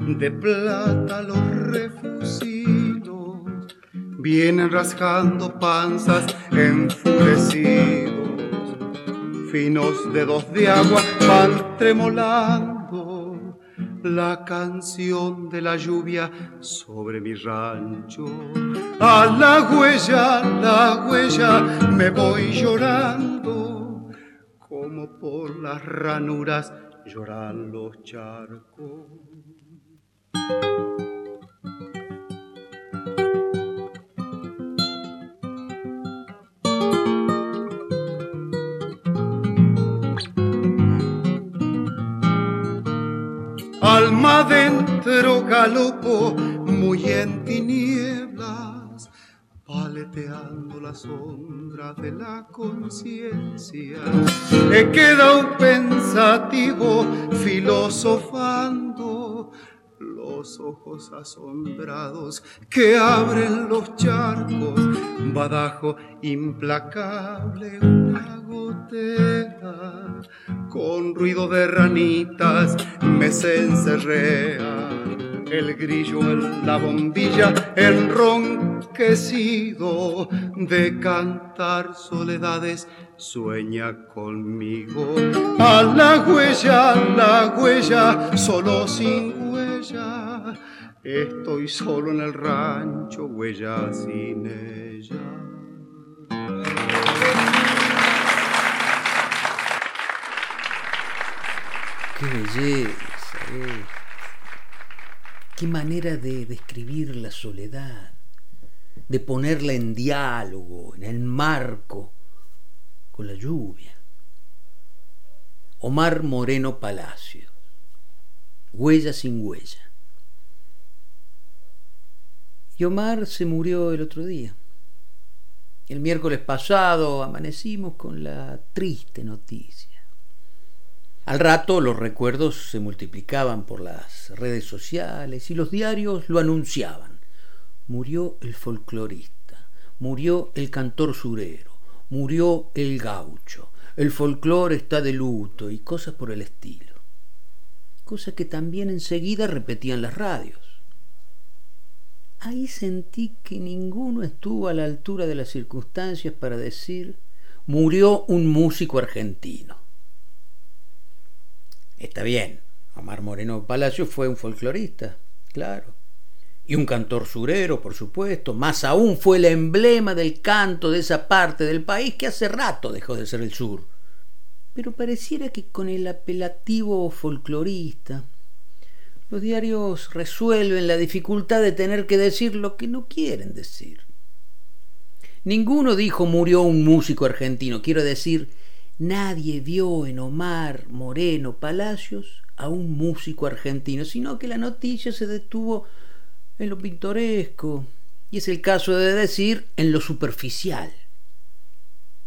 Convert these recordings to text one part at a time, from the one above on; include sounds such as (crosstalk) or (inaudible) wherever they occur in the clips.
De plata los refusilos vienen rasgando panzas enfurecidos, finos dedos de agua van tremolando la canción de la lluvia sobre mi rancho. A la huella, la huella, me voy llorando, como por las ranuras lloran los charcos. Alma dentro galopo muy en tinieblas, paleteando la sombra de la conciencia. He quedado pensativo, filosofando, los ojos asombrados que abren los charcos, badajo implacable, una gotera con ruido de ranitas me se encerrea. El grillo en la bombilla, enronquecido de cantar soledades, sueña conmigo. A la huella, la huella, solo sin huella. Estoy solo en el rancho, huella sin ella. Qué belleza, eh. qué manera de describir la soledad, de ponerla en diálogo, en el marco, con la lluvia. Omar Moreno Palacios, Huella sin huella. Y Omar se murió el otro día. El miércoles pasado amanecimos con la triste noticia. Al rato los recuerdos se multiplicaban por las redes sociales y los diarios lo anunciaban. Murió el folclorista, murió el cantor surero, murió el gaucho, el folclore está de luto y cosas por el estilo. Cosas que también enseguida repetían las radios. Ahí sentí que ninguno estuvo a la altura de las circunstancias para decir murió un músico argentino. Está bien, Omar Moreno Palacio fue un folclorista, claro. Y un cantor surero, por supuesto. Más aún fue el emblema del canto de esa parte del país que hace rato dejó de ser el sur. Pero pareciera que con el apelativo folclorista, los diarios resuelven la dificultad de tener que decir lo que no quieren decir. Ninguno dijo murió un músico argentino, quiero decir, nadie vio en Omar Moreno Palacios a un músico argentino, sino que la noticia se detuvo en lo pintoresco, y es el caso de decir en lo superficial.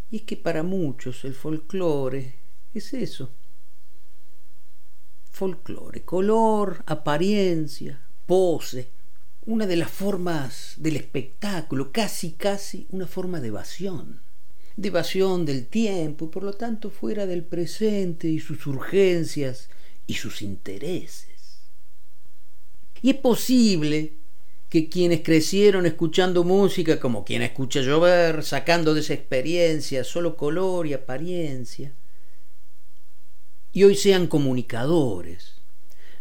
Y es que para muchos el folclore es eso. Folclore, color, apariencia, pose, una de las formas del espectáculo, casi casi una forma de evasión de evasión del tiempo y por lo tanto fuera del presente y sus urgencias y sus intereses. Y es posible que quienes crecieron escuchando música como quien escucha llover, sacando de esa experiencia solo color y apariencia, y hoy sean comunicadores,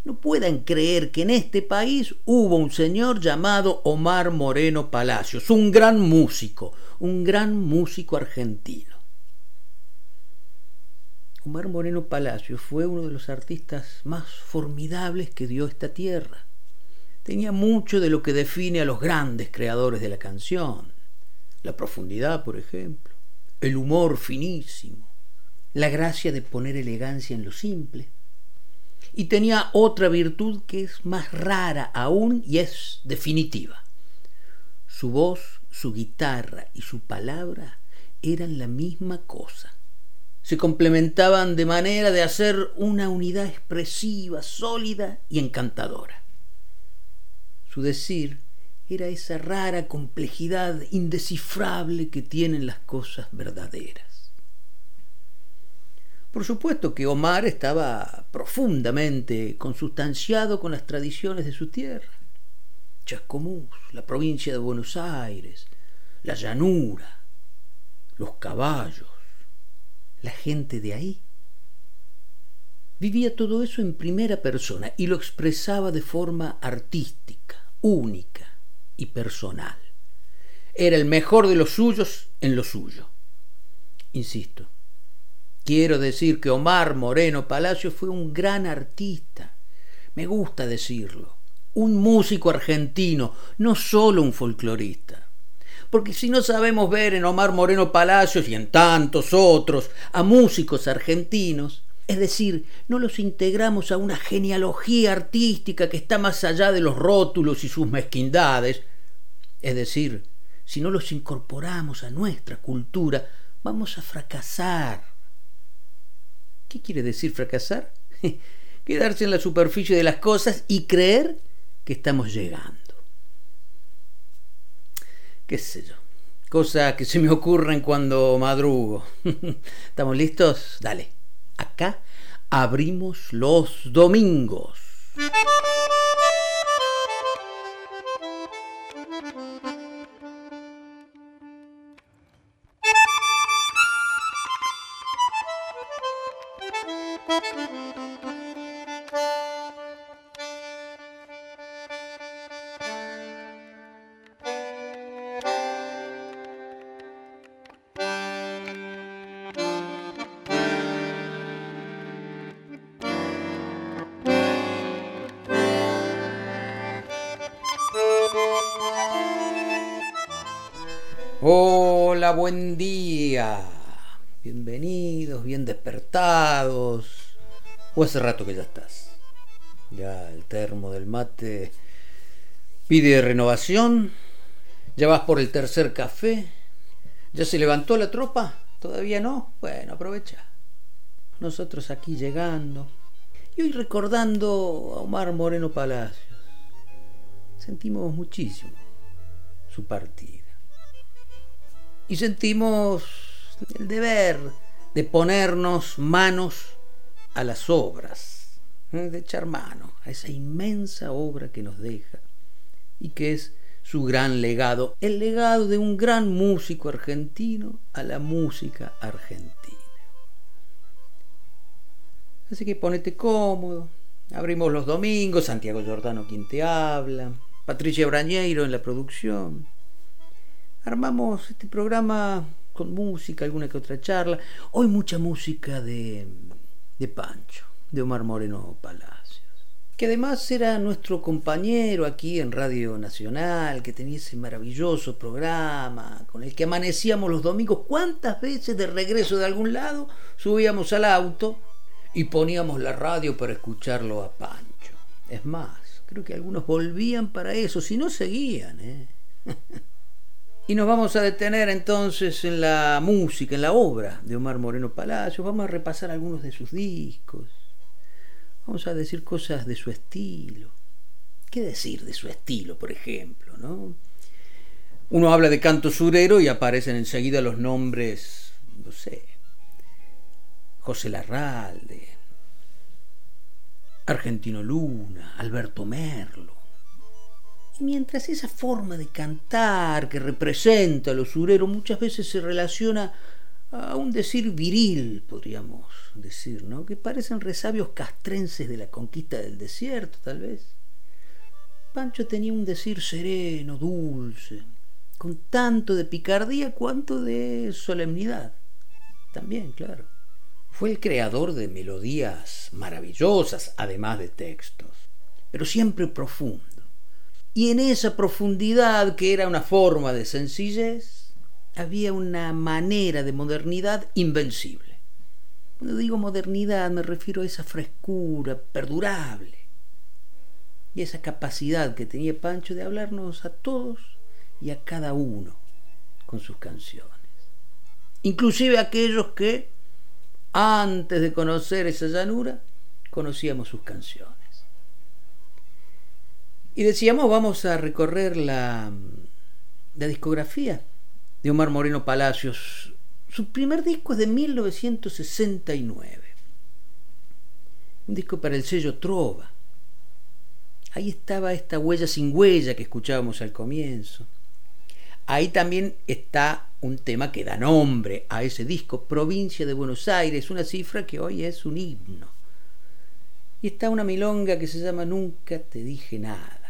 no puedan creer que en este país hubo un señor llamado Omar Moreno Palacios, un gran músico, un gran músico argentino. Omar Moreno Palacios fue uno de los artistas más formidables que dio esta tierra. Tenía mucho de lo que define a los grandes creadores de la canción. La profundidad, por ejemplo, el humor finísimo, la gracia de poner elegancia en lo simple y tenía otra virtud que es más rara aún y es definitiva. Su voz, su guitarra y su palabra eran la misma cosa. Se complementaban de manera de hacer una unidad expresiva, sólida y encantadora. Su decir era esa rara complejidad indescifrable que tienen las cosas verdaderas. Por supuesto que Omar estaba profundamente consustanciado con las tradiciones de su tierra. Chascomús, la provincia de Buenos Aires, la llanura, los caballos, la gente de ahí. Vivía todo eso en primera persona y lo expresaba de forma artística, única y personal. Era el mejor de los suyos en lo suyo. Insisto, Quiero decir que Omar Moreno Palacio fue un gran artista, me gusta decirlo, un músico argentino, no solo un folclorista. Porque si no sabemos ver en Omar Moreno Palacios y en tantos otros a músicos argentinos, es decir, no los integramos a una genealogía artística que está más allá de los rótulos y sus mezquindades, es decir, si no los incorporamos a nuestra cultura, vamos a fracasar ¿Qué quiere decir fracasar? (laughs) Quedarse en la superficie de las cosas y creer que estamos llegando. ¿Qué sé yo? Cosas que se me ocurren cuando madrugo. (laughs) ¿Estamos listos? Dale. Acá abrimos los domingos. Hola, buen día. Bienvenidos, bien despertados. O hace rato que ya estás. Ya el termo del mate pide renovación. Ya vas por el tercer café. ¿Ya se levantó la tropa? ¿Todavía no? Bueno, aprovecha. Nosotros aquí llegando. Y hoy recordando a Omar Moreno Palacios. Sentimos muchísimo su partida y sentimos el deber de ponernos manos a las obras, ¿eh? de echar mano a esa inmensa obra que nos deja y que es su gran legado, el legado de un gran músico argentino a la música argentina. Así que ponete cómodo, abrimos los domingos, Santiago Giordano quien te habla, Patricia Brañeiro en la producción, armamos este programa con música, alguna que otra charla. Hoy mucha música de, de Pancho, de Omar Moreno Palacios, que además era nuestro compañero aquí en Radio Nacional, que tenía ese maravilloso programa con el que amanecíamos los domingos. ¿Cuántas veces de regreso de algún lado subíamos al auto y poníamos la radio para escucharlo a Pancho? Es más, creo que algunos volvían para eso, si no seguían, ¿eh? (laughs) Y nos vamos a detener entonces en la música, en la obra de Omar Moreno Palacios. Vamos a repasar algunos de sus discos. Vamos a decir cosas de su estilo. ¿Qué decir de su estilo, por ejemplo? ¿no? Uno habla de canto surero y aparecen enseguida los nombres, no sé, José Larralde, Argentino Luna, Alberto Merlo mientras esa forma de cantar que representa a los sureros muchas veces se relaciona a un decir viril, podríamos decir, ¿no? que parecen resabios castrenses de la conquista del desierto, tal vez. Pancho tenía un decir sereno, dulce, con tanto de picardía cuanto de solemnidad. También, claro. Fue el creador de melodías maravillosas, además de textos, pero siempre profundo. Y en esa profundidad, que era una forma de sencillez, había una manera de modernidad invencible. Cuando digo modernidad me refiero a esa frescura perdurable y esa capacidad que tenía Pancho de hablarnos a todos y a cada uno con sus canciones. Inclusive aquellos que antes de conocer esa llanura conocíamos sus canciones. Y decíamos, vamos a recorrer la, la discografía de Omar Moreno Palacios. Su primer disco es de 1969. Un disco para el sello Trova. Ahí estaba esta huella sin huella que escuchábamos al comienzo. Ahí también está un tema que da nombre a ese disco, Provincia de Buenos Aires, una cifra que hoy es un himno. Y está una milonga que se llama Nunca te dije nada.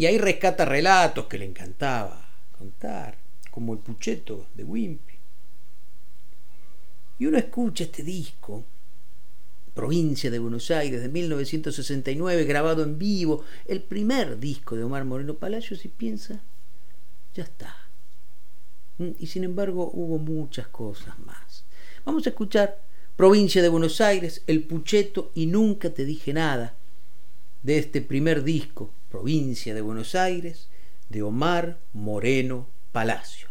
Y ahí rescata relatos que le encantaba contar, como el Pucheto de Wimpy. Y uno escucha este disco, Provincia de Buenos Aires, de 1969, grabado en vivo, el primer disco de Omar Moreno Palacios, y piensa, ya está. Mm, y sin embargo hubo muchas cosas más. Vamos a escuchar Provincia de Buenos Aires, El Pucheto y Nunca te dije nada, de este primer disco provincia de Buenos Aires, de Omar Moreno Palacios.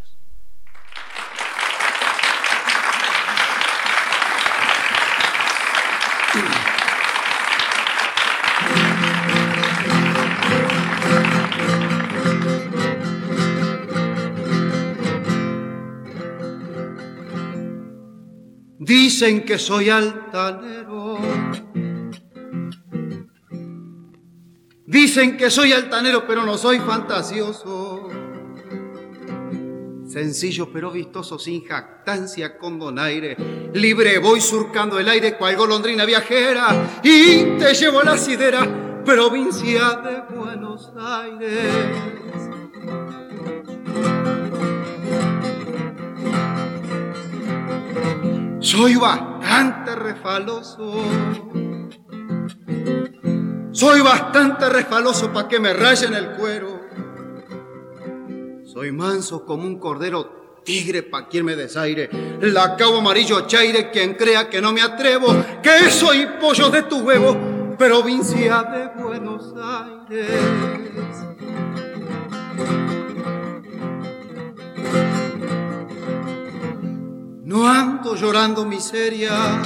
Dicen que soy altanero Dicen que soy altanero, pero no soy fantasioso. Sencillo pero vistoso, sin jactancia, con donaire. Libre voy surcando el aire cual golondrina viajera y te llevo a la sidera, provincia de Buenos Aires. Soy bastante refaloso soy bastante resbaloso para que me rayen el cuero. Soy manso como un cordero tigre pa' quien me desaire. La cabo amarillo chaire, quien crea que no me atrevo, que soy pollo de tu huevo, provincia de Buenos Aires. No ando llorando miseria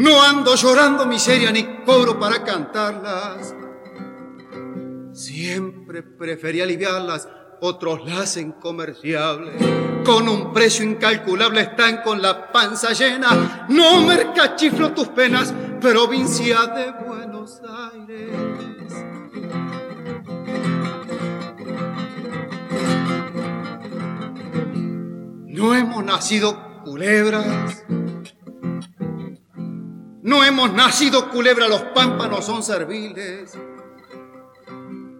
no ando llorando miseria ni cobro para cantarlas. Siempre preferí aliviarlas, otros las hacen comerciables. Con un precio incalculable están con la panza llena. No mercachiflo tus penas, provincia de Buenos Aires. No hemos nacido culebras no hemos nacido culebra, los pámpanos son serviles.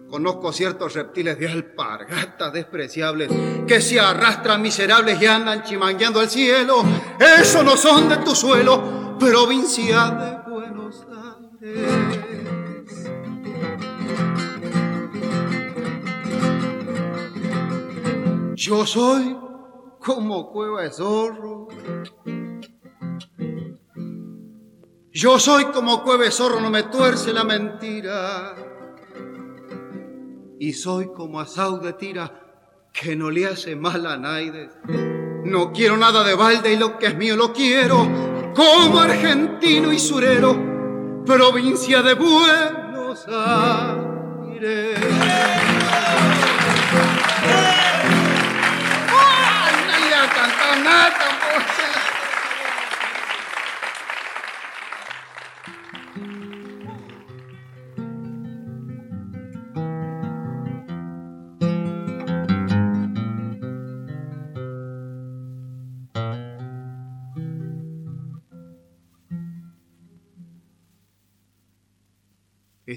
Conozco ciertos reptiles de alpargatas despreciables que se arrastran miserables y andan chimangueando al cielo. Eso no son de tu suelo, provincia de Buenos Aires. Yo soy como cueva de zorro yo soy como cueve zorro, no me tuerce la mentira. Y soy como asau de tira, que no le hace mal a nadie. No quiero nada de balde y lo que es mío lo quiero, como argentino y surero, provincia de Buenos Aires.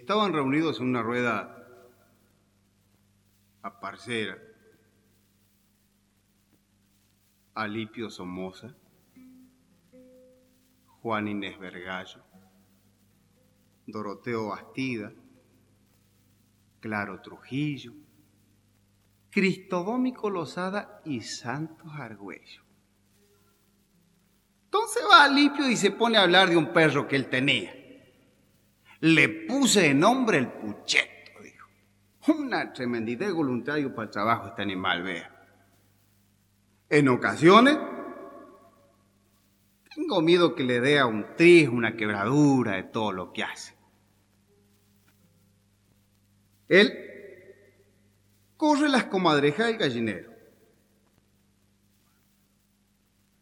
Estaban reunidos en una rueda a parcera, Alipio Somoza, Juan Inés Vergallo, Doroteo Bastida, Claro Trujillo, Cristodómico Lozada y Santos Argüello. Entonces va Alipio y se pone a hablar de un perro que él tenía. Le puse de nombre el Pucheto, dijo. Una tremendidad de voluntario para el trabajo este animal, vea. En ocasiones, tengo miedo que le dé a un tris, una quebradura de todo lo que hace. Él corre las comadrejas del gallinero.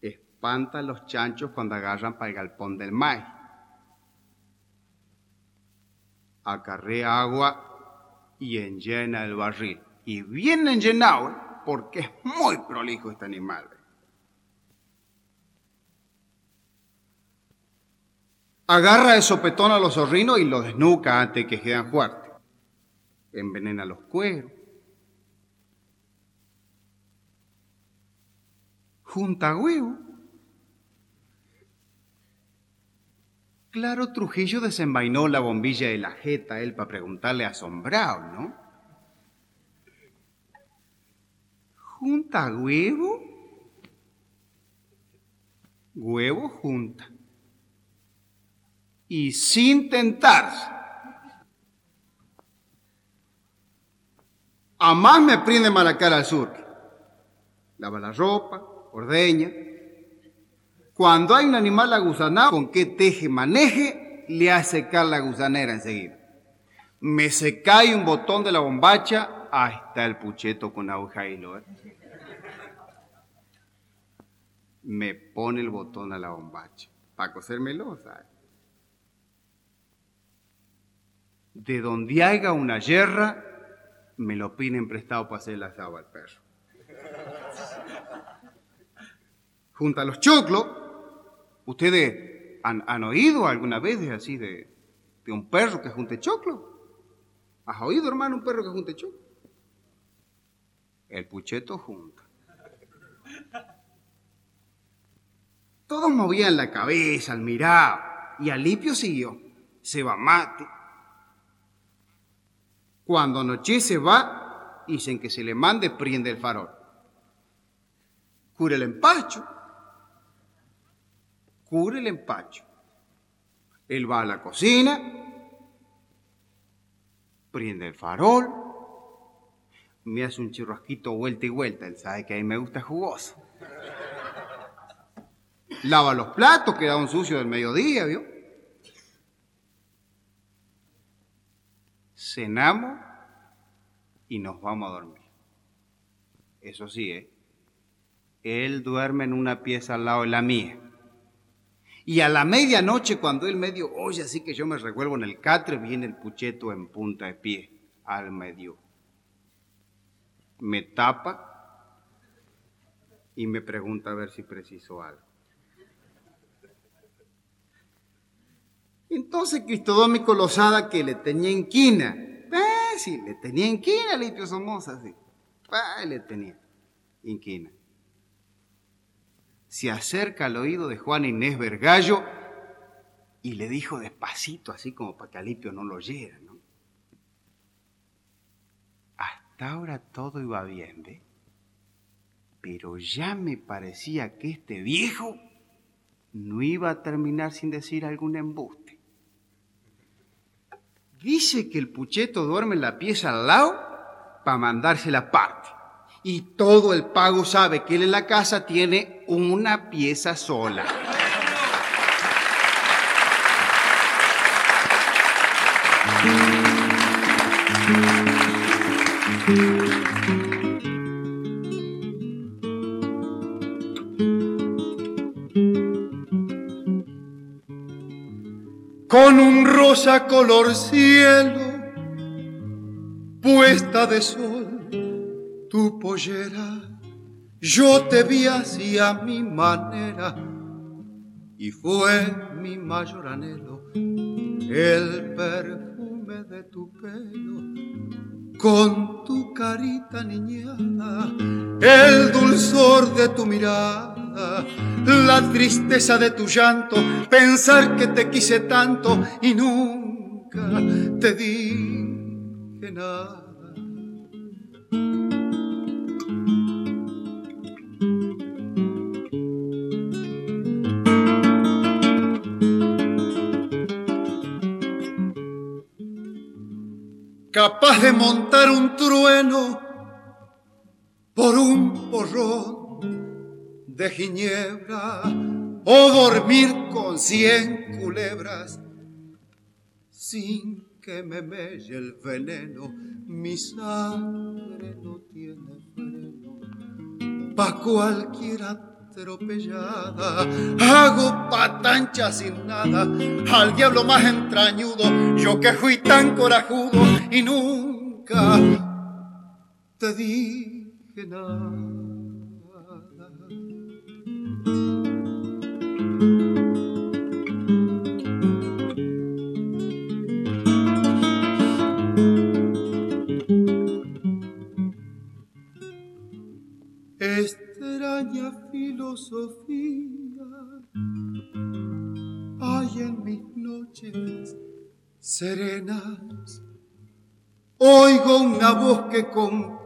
Espanta a los chanchos cuando agarran para el galpón del maíz. Acarrea agua y enllena el barril. Y bien enllenado, ¿eh? porque es muy prolijo este animal. Agarra de sopetón a los zorrinos y los desnuca antes que quedan fuertes. Envenena los cueros. Junta huevo. Claro, Trujillo desenvainó la bombilla de la jeta él para preguntarle asombrado, ¿no? ¿Junta huevo? Huevo junta y sin tentarse. A más me prende mala cara al sur. Lava la ropa, ordeña. Cuando hay un animal agusanado, con qué teje maneje, le hace secar la gusanera enseguida. Me se cae un botón de la bombacha, ahí está el pucheto con aguja y lo. ¿eh? Me pone el botón a la bombacha para cosérmelo, ¿sabes? de donde haya una yerra, me lo piden prestado para hacer la asado al perro. Junto a los choclos, ¿ustedes han, oído alguna vez así de, de, un perro que junte choclo? ¿Has oído, hermano, un perro que junte choclo? El pucheto junta. Todos movían la cabeza al mirar y Alipio siguió. Se va mate, cuando anochece va, dicen que se le mande, prende el farol. Cure el empacho. Cure el empacho. Él va a la cocina, prende el farol, me hace un churrasquito vuelta y vuelta. Él sabe que a mí me gusta jugoso. Lava los platos, quedaron sucios del mediodía, ¿vio? cenamos y nos vamos a dormir. Eso sí, ¿eh? Él duerme en una pieza al lado de la mía. Y a la medianoche, cuando él medio oye así que yo me revuelvo en el catre, viene el pucheto en punta de pie al medio. Me tapa y me pregunta a ver si preciso algo. Entonces Cristodómico Lozada, que le tenía inquina, eh, sí, le tenía inquina a Lipio Somoza, sí. Ah, le tenía inquina. Se acerca al oído de Juan Inés Vergallo y le dijo despacito, así como para que Alipio no lo oyera, ¿no? Hasta ahora todo iba bien, ¿ve? Pero ya me parecía que este viejo no iba a terminar sin decir algún embuste. Dice que el pucheto duerme en la pieza al lado para mandarse la parte. Y todo el pago sabe que él en la casa tiene una pieza sola. con un rosa color cielo, puesta de sol, tu pollera, yo te vi así a mi manera, y fue mi mayor anhelo el perfume de tu pelo, con tu carita niñada, el dulzor de tu mirada, la tristeza de tu llanto, pensar que te quise tanto y nunca te dije nada. Capaz de montar un trueno por un porrón de ginebra o dormir con cien culebras sin que me melle el veneno. Mi sangre no tiene freno pa' cualquiera hago patancha sin nada, al diablo más entrañudo, yo que fui tan corajudo y nunca te dije nada. Filosofía hay en mis noches serenas. Oigo una voz que con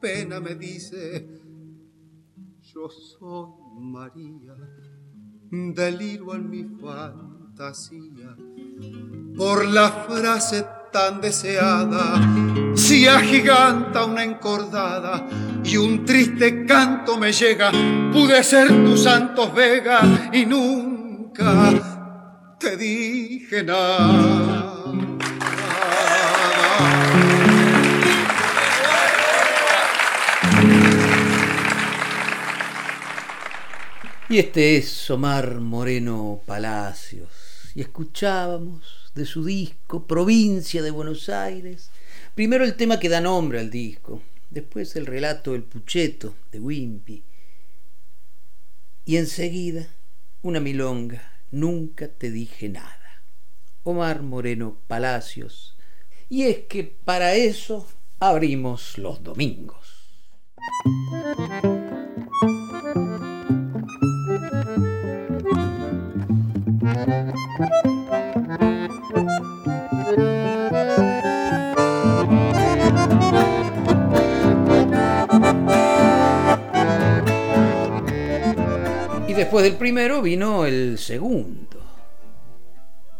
pena me dice, yo soy María, deliro en mi fantasía por la frase tan deseada, si agiganta una encordada y un triste canto me llega, pude ser tu santos vega y nunca te dije nada. Y este es Omar Moreno Palacios. Y escuchábamos de su disco, Provincia de Buenos Aires. Primero el tema que da nombre al disco, después el relato El Pucheto de Wimpy. Y enseguida una milonga, Nunca te dije nada. Omar Moreno Palacios. Y es que para eso abrimos los domingos. Después del primero vino el segundo.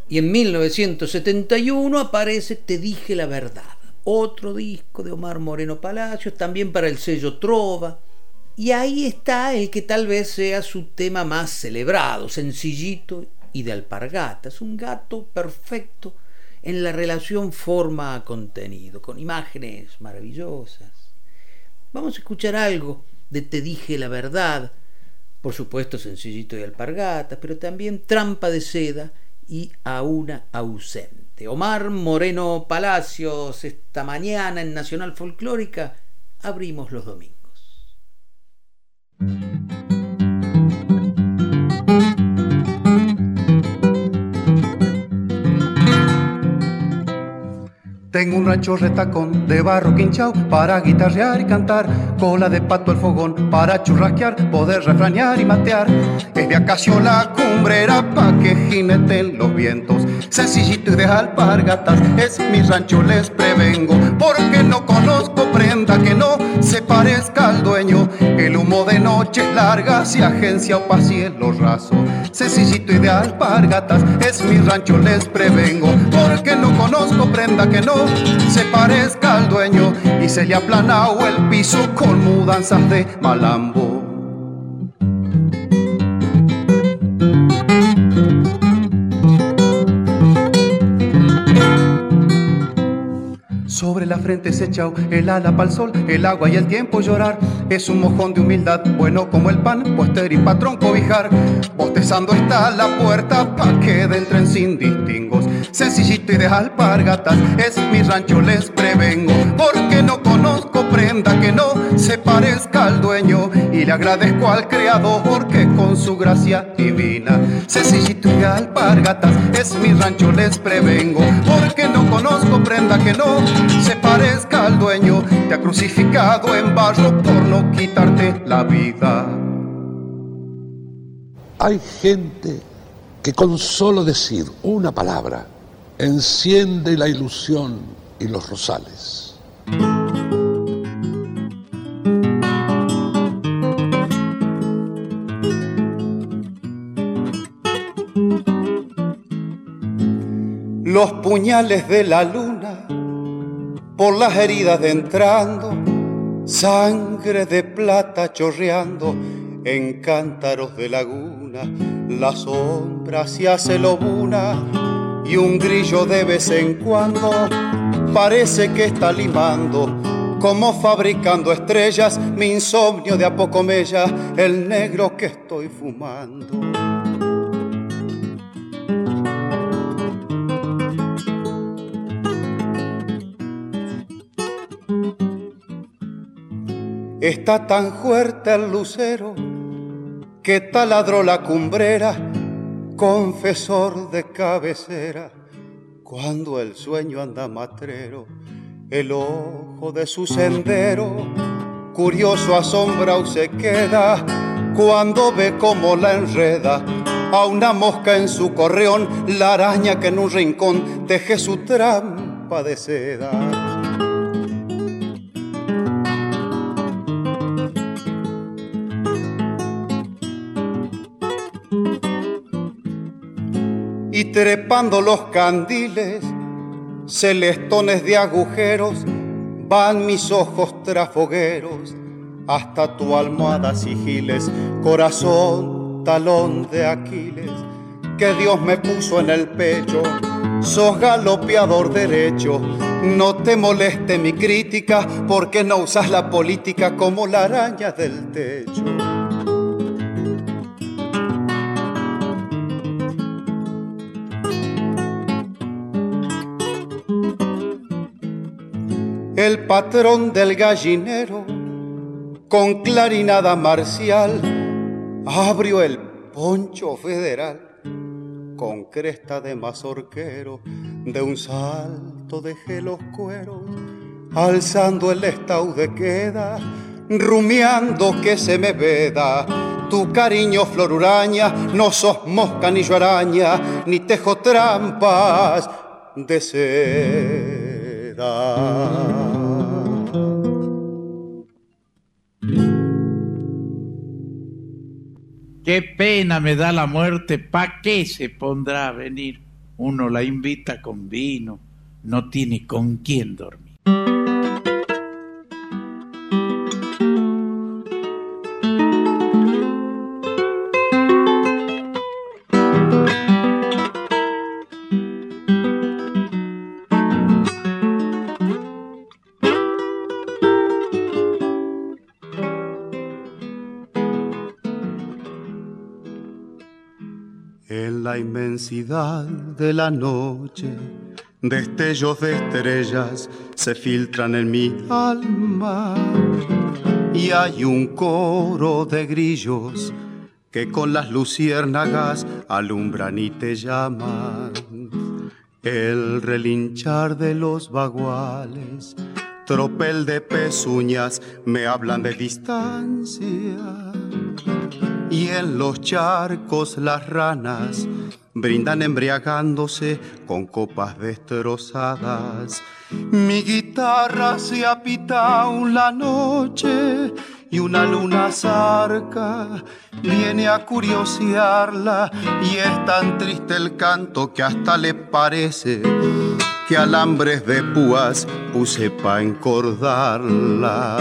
Y en 1971 aparece Te dije la verdad, otro disco de Omar Moreno Palacios, también para el sello Trova. Y ahí está el que tal vez sea su tema más celebrado, sencillito y de alpargatas, un gato perfecto en la relación forma-contenido, con imágenes maravillosas. Vamos a escuchar algo de Te dije la verdad, por supuesto sencillito y alpargatas, pero también trampa de seda y a una ausente. Omar Moreno Palacios, esta mañana en Nacional Folclórica, abrimos los domingos. Tengo un rancho retacón de barro quinchao para guitarrear y cantar, cola de pato al fogón para churrasquear, poder refranear y matear. Es de acacio la cumbrera pa' que jineten los vientos, sencillito y de alpargatas, es mi rancho les prevengo, porque no conozco prenda que no se parezca al dueño. El humo de noches largas y agencia o cielo raso, sencillito y de alpargatas, es mi rancho les prevengo, porque no conozco prenda que no se parezca al dueño y se le ha aplanado el piso con mudanzas de malambo. Sobre la frente se echado el ala pa'l sol, el agua y el tiempo llorar. Es un mojón de humildad, bueno como el pan, puester y patrón cobijar. Bostezando está la puerta pa' que entren sin distingos. Sencillito y de alpargatas, es mi rancho, les prevengo. Porque no conozco prenda que no se parezca al dueño y le agradezco al creador porque con su gracia divina. Sencillito y alpargatas es mi rancho les prevengo porque no conozco prenda que no se parezca al dueño. Te ha crucificado en barro por no quitarte la vida. Hay gente que con solo decir una palabra enciende la ilusión y los rosales. Los puñales de la luna por las heridas entrando, sangre de plata chorreando en cántaros de laguna, la sombra se hace lobuna y un grillo de vez en cuando parece que está limando, como fabricando estrellas, mi insomnio de a poco mella, el negro que estoy fumando. Está tan fuerte el lucero que taladró la cumbrera, confesor de cabecera, cuando el sueño anda matrero, el ojo de su sendero, curioso asombra o se queda, cuando ve cómo la enreda a una mosca en su correón, la araña que en un rincón teje su trampa de seda. Trepando los candiles, celestones de agujeros, van mis ojos trafogueros hasta tu almohada sigiles, corazón, talón de Aquiles, que Dios me puso en el pecho, sos galopeador derecho, no te moleste mi crítica, porque no usas la política como la araña del techo. El patrón del gallinero, con clarinada marcial, abrió el poncho federal con cresta de mazorquero, de un salto dejé los cueros, alzando el estaude queda, rumiando que se me veda. Tu cariño floruraña, no sos mosca ni yo araña, ni tejo trampas de seda. Qué pena me da la muerte, ¿pa' qué se pondrá a venir? Uno la invita con vino, no tiene con quién dormir. De la noche, destellos de estrellas se filtran en mi alma. Y hay un coro de grillos que con las luciérnagas alumbran y te llaman. El relinchar de los baguales, tropel de pezuñas, me hablan de distancia. Y en los charcos las ranas brindan embriagándose con copas destrozadas. Mi guitarra se ha pitado la noche y una luna zarca viene a curiosearla y es tan triste el canto que hasta le parece alambres de púas puse pa' encordarla.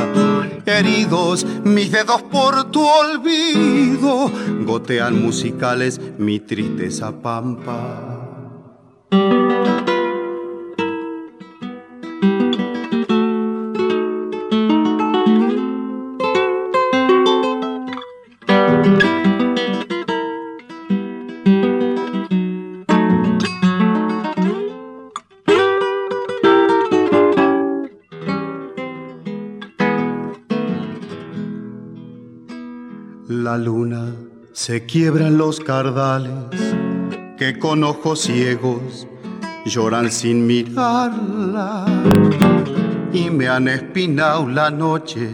Heridos mis dedos por tu olvido, gotean musicales mi tristeza pampa. La luna se quiebran los cardales que con ojos ciegos lloran sin mirarla y me han espinado la noche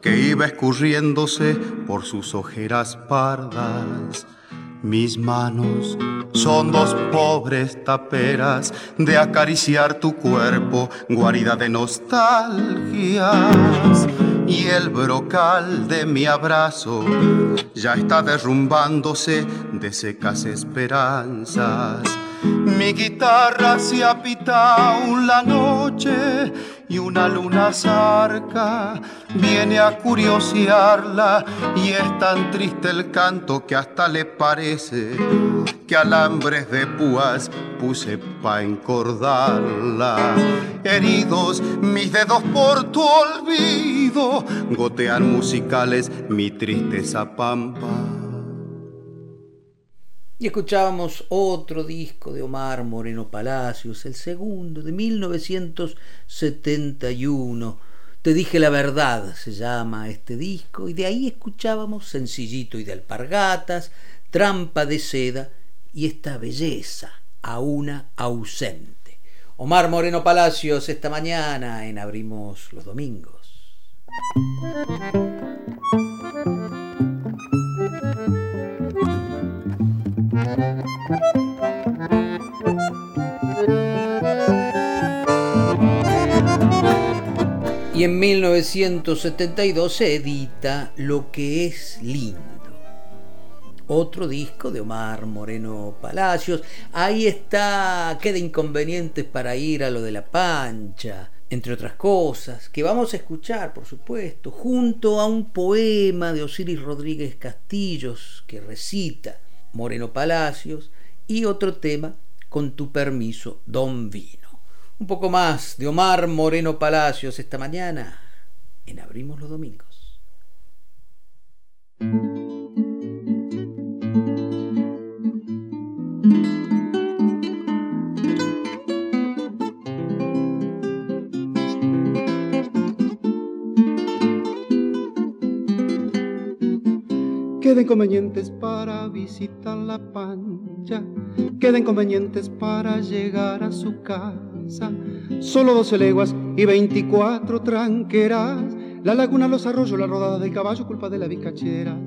que iba escurriéndose por sus ojeras pardas. Mis manos son dos pobres taperas de acariciar tu cuerpo, guarida de nostalgias y el brocal de mi abrazo ya está derrumbándose de secas esperanzas. Mi guitarra se ha pitado la noche y una luna zarca viene a curiosearla y es tan triste el canto que hasta le parece que alambres de púas puse pa' encordarla. Heridos mis dedos por tu olvido, gotean musicales mi tristeza pampa. Y escuchábamos otro disco de Omar Moreno Palacios, el segundo de 1971. Te dije la verdad, se llama este disco, y de ahí escuchábamos Sencillito y de Alpargatas, Trampa de Seda y esta belleza a una ausente. Omar Moreno Palacios esta mañana en Abrimos los Domingos. Y en 1972 se edita Lo que es lindo. Otro disco de Omar Moreno Palacios. Ahí está, queda inconvenientes para ir a lo de la pancha, entre otras cosas, que vamos a escuchar, por supuesto, junto a un poema de Osiris Rodríguez Castillos que recita Moreno Palacios y otro tema, con tu permiso, Don Vino. Un poco más de Omar Moreno Palacios esta mañana en Abrimos los Domingos. Queda inconvenientes para visitar la pancha, queda inconvenientes para llegar a su casa Solo 12 leguas y 24 tranqueras. La laguna, los arroyos, la rodada del caballo, culpa de la bicachera.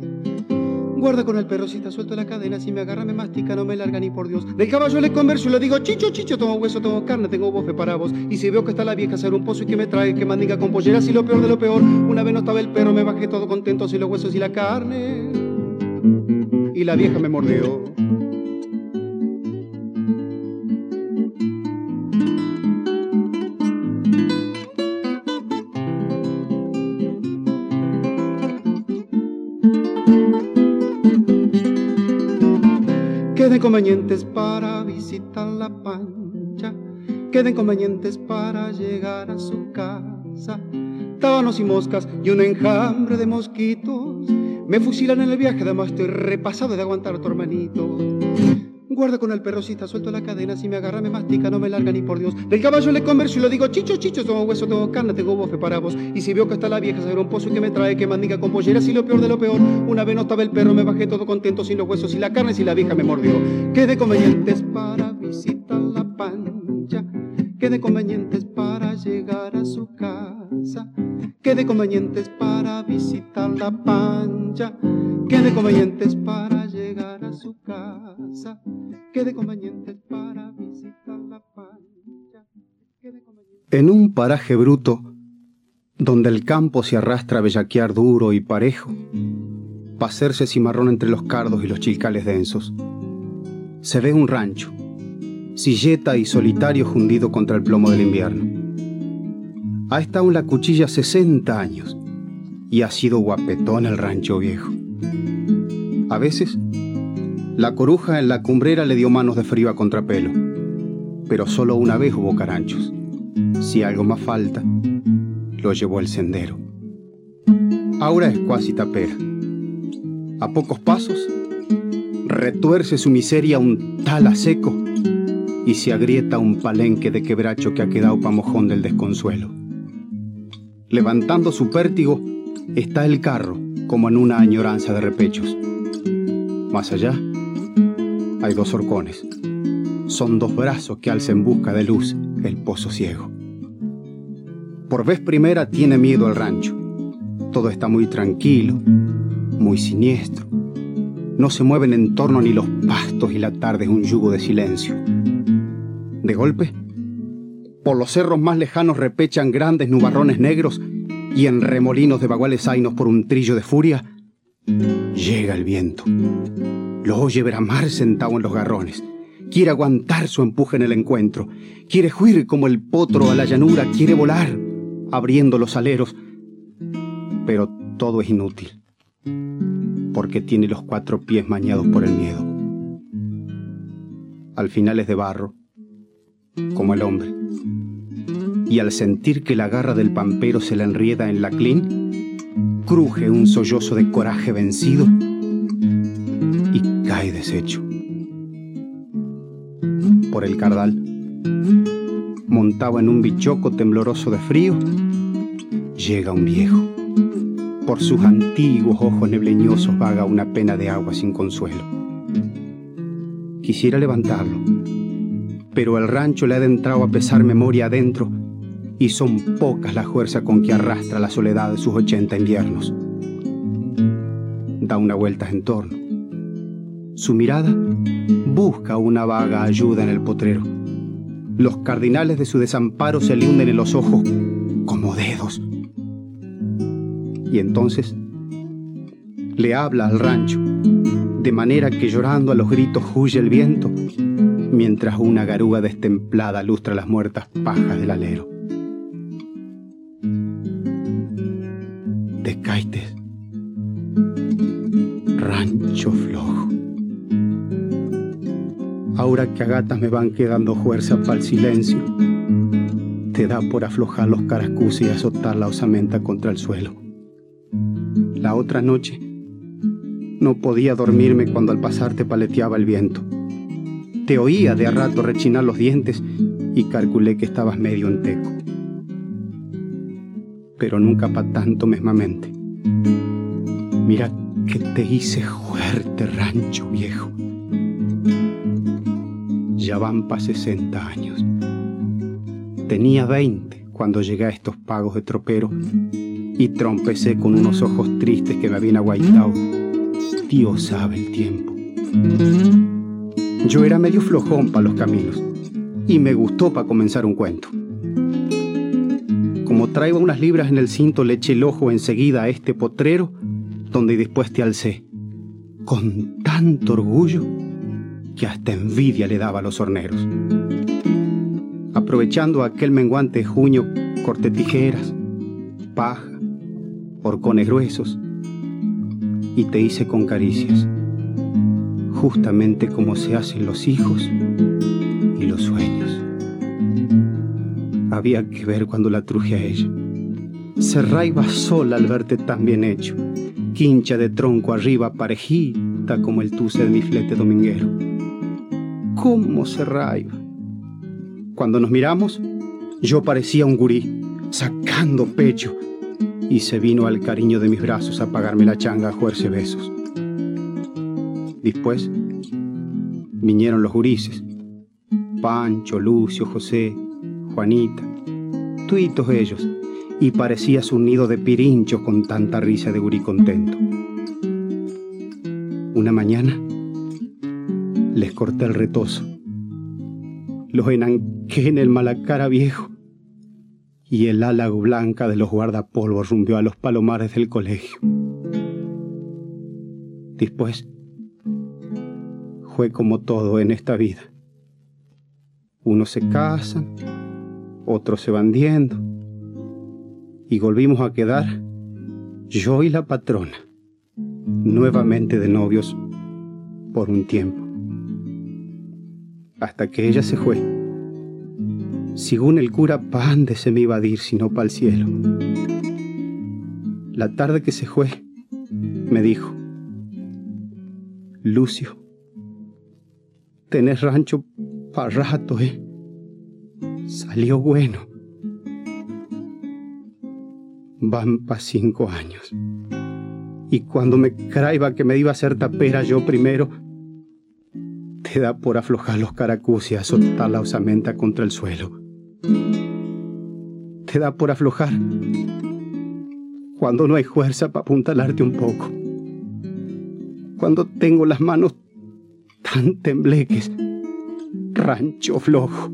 Guarda con el perro si está suelto la cadena, si me agarra me mastica, no me larga ni por Dios. Del caballo le converso y le digo, chicho, chicho, tengo hueso, tengo carne, tengo bofe para vos. Y si veo que está la vieja hacer un pozo y que me trae, que mandiga con polleras y lo peor de lo peor, una vez no estaba el perro, me bajé todo contento, si los huesos y la carne. Y la vieja me mordió. Queda inconvenientes para visitar la pancha, queda inconvenientes para llegar a su casa. Tábanos y moscas y un enjambre de mosquitos me fusilan en el viaje, además estoy repasado de aguantar a tu hermanito. Guarda con el perro si está suelto la cadena, si me agarra me mastica, no me larga ni por Dios. Del caballo le converso y lo digo, chicho, chicho, tengo hueso, tengo carne, tengo bofe para vos. Y si veo que está la vieja, saber un pozo y que me trae, que mandiga con polleras y lo peor de lo peor. Una vez no estaba el perro, me bajé todo contento, sin los huesos y la carne, si la vieja me mordió. Qué de convenientes para visitar la pancha, qué de convenientes para llegar a su casa, qué de convenientes para visitar la pancha, qué de convenientes para llegar a su casa para visitar la En un paraje bruto, donde el campo se arrastra a bellaquear duro y parejo, pa' hacerse cimarrón entre los cardos y los chilcales densos, se ve un rancho, silleta y solitario hundido contra el plomo del invierno. Ha estado en la cuchilla 60 años y ha sido guapetón el rancho viejo. A veces la coruja en la cumbrera le dio manos de frío a contrapelo, pero solo una vez hubo caranchos. Si algo más falta, lo llevó el sendero. Ahora es cuasi tapera. A pocos pasos, retuerce su miseria un tala seco y se agrieta un palenque de quebracho que ha quedado pa' mojón del desconsuelo. Levantando su pértigo está el carro, como en una añoranza de repechos. Más allá hay dos horcones. Son dos brazos que alza en busca de luz el pozo ciego. Por vez primera tiene miedo el rancho. Todo está muy tranquilo, muy siniestro. No se mueven en torno ni los pastos y la tarde es un yugo de silencio. De golpe, por los cerros más lejanos repechan grandes nubarrones negros y en remolinos de baguales zainos por un trillo de furia, llega el viento. Lo oye bramar sentado en los garrones. Quiere aguantar su empuje en el encuentro. Quiere huir como el potro a la llanura. Quiere volar, abriendo los aleros. Pero todo es inútil. Porque tiene los cuatro pies mañados por el miedo. Al final es de barro, como el hombre. Y al sentir que la garra del pampero se le enrieda en la clín, cruje un sollozo de coraje vencido y cae deshecho. Por el cardal, montado en un bichoco tembloroso de frío, llega un viejo. Por sus antiguos ojos nebleñosos vaga una pena de agua sin consuelo. Quisiera levantarlo, pero el rancho le ha adentrado a pesar memoria adentro y son pocas las fuerzas con que arrastra la soledad de sus ochenta inviernos. Da una vuelta en torno su mirada busca una vaga ayuda en el potrero. Los cardinales de su desamparo se le hunden en los ojos como dedos. Y entonces le habla al rancho, de manera que llorando a los gritos huye el viento, mientras una garuga destemplada lustra las muertas pajas del alero. Descaites, rancho flojo. Ahora que a gatas me van quedando fuerza para el silencio, te da por aflojar los caracus y azotar la osamenta contra el suelo. La otra noche no podía dormirme cuando al pasar te paleteaba el viento. Te oía de a rato rechinar los dientes y calculé que estabas medio en teco. Pero nunca pa' tanto mesmamente. Mira que te hice fuerte rancho viejo ya van para 60 años. Tenía 20 cuando llegué a estos pagos de tropero y trompecé con unos ojos tristes que me habían aguaitado. Dios sabe el tiempo. Yo era medio flojón para los caminos y me gustó para comenzar un cuento. Como traigo unas libras en el cinto, le eché el ojo enseguida a este potrero donde después te alcé, con tanto orgullo que hasta envidia le daba a los horneros. Aprovechando aquel menguante junio, corté tijeras, paja, horcones gruesos y te hice con caricias, justamente como se hacen los hijos y los sueños. Había que ver cuando la truje a ella. Se raiba sola al verte tan bien hecho, quincha de tronco arriba parejita como el tuce de mi flete dominguero cómo se raiva. Cuando nos miramos, yo parecía un gurí, sacando pecho, y se vino al cariño de mis brazos a pagarme la changa a juerse besos. Después vinieron los gurises, Pancho, Lucio, José, Juanita, tuitos ellos, y parecías un nido de pirinchos con tanta risa de gurí contento. Una mañana, les corté el retozo. Los enanqué en el malacara viejo y el ala blanca de los guardapolvos rumbió a los palomares del colegio. Después fue como todo en esta vida. Unos se casan, otros se van diendo y volvimos a quedar yo y la patrona, nuevamente de novios por un tiempo hasta que ella se fue. Según el cura, ¿pa' se me iba a ir sino para el cielo? La tarde que se fue, me dijo, Lucio, tenés rancho para rato, ¿eh? Salió bueno. Van pa' cinco años. Y cuando me craiba que me iba a hacer tapera yo primero, te da por aflojar los caracus y azotar la osamenta contra el suelo. Te da por aflojar cuando no hay fuerza para apuntalarte un poco. Cuando tengo las manos tan tembleques, rancho flojo.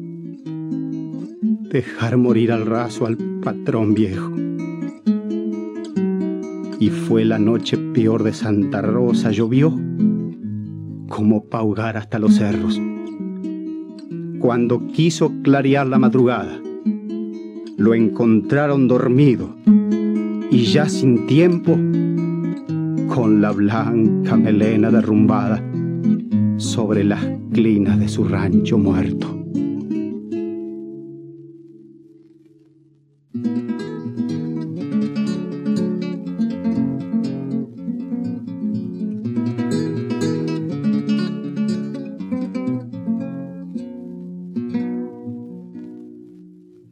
Dejar morir al raso al patrón viejo. Y fue la noche peor de Santa Rosa, llovió como paugar hasta los cerros. Cuando quiso clarear la madrugada, lo encontraron dormido y ya sin tiempo, con la blanca melena derrumbada sobre las clinas de su rancho muerto.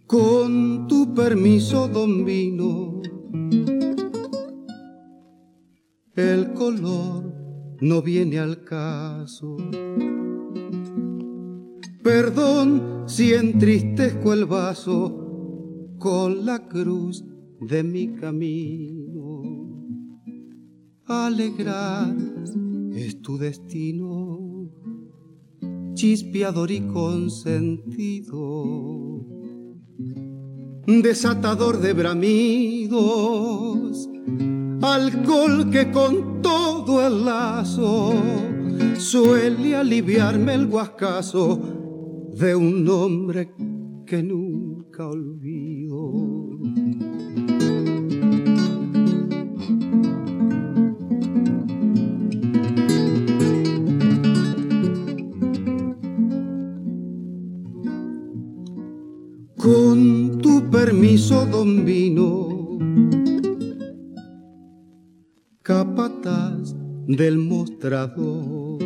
Con tu permiso, don Vino, no viene al caso. Perdón si entristezco el vaso con la cruz de mi camino. Alegrar es tu destino, chispeador y consentido, desatador de bramidos alcohol que con todo el lazo suele aliviarme el guascazo de un hombre que nunca olvido. Con tu permiso, don Vino, capataz del mostrador.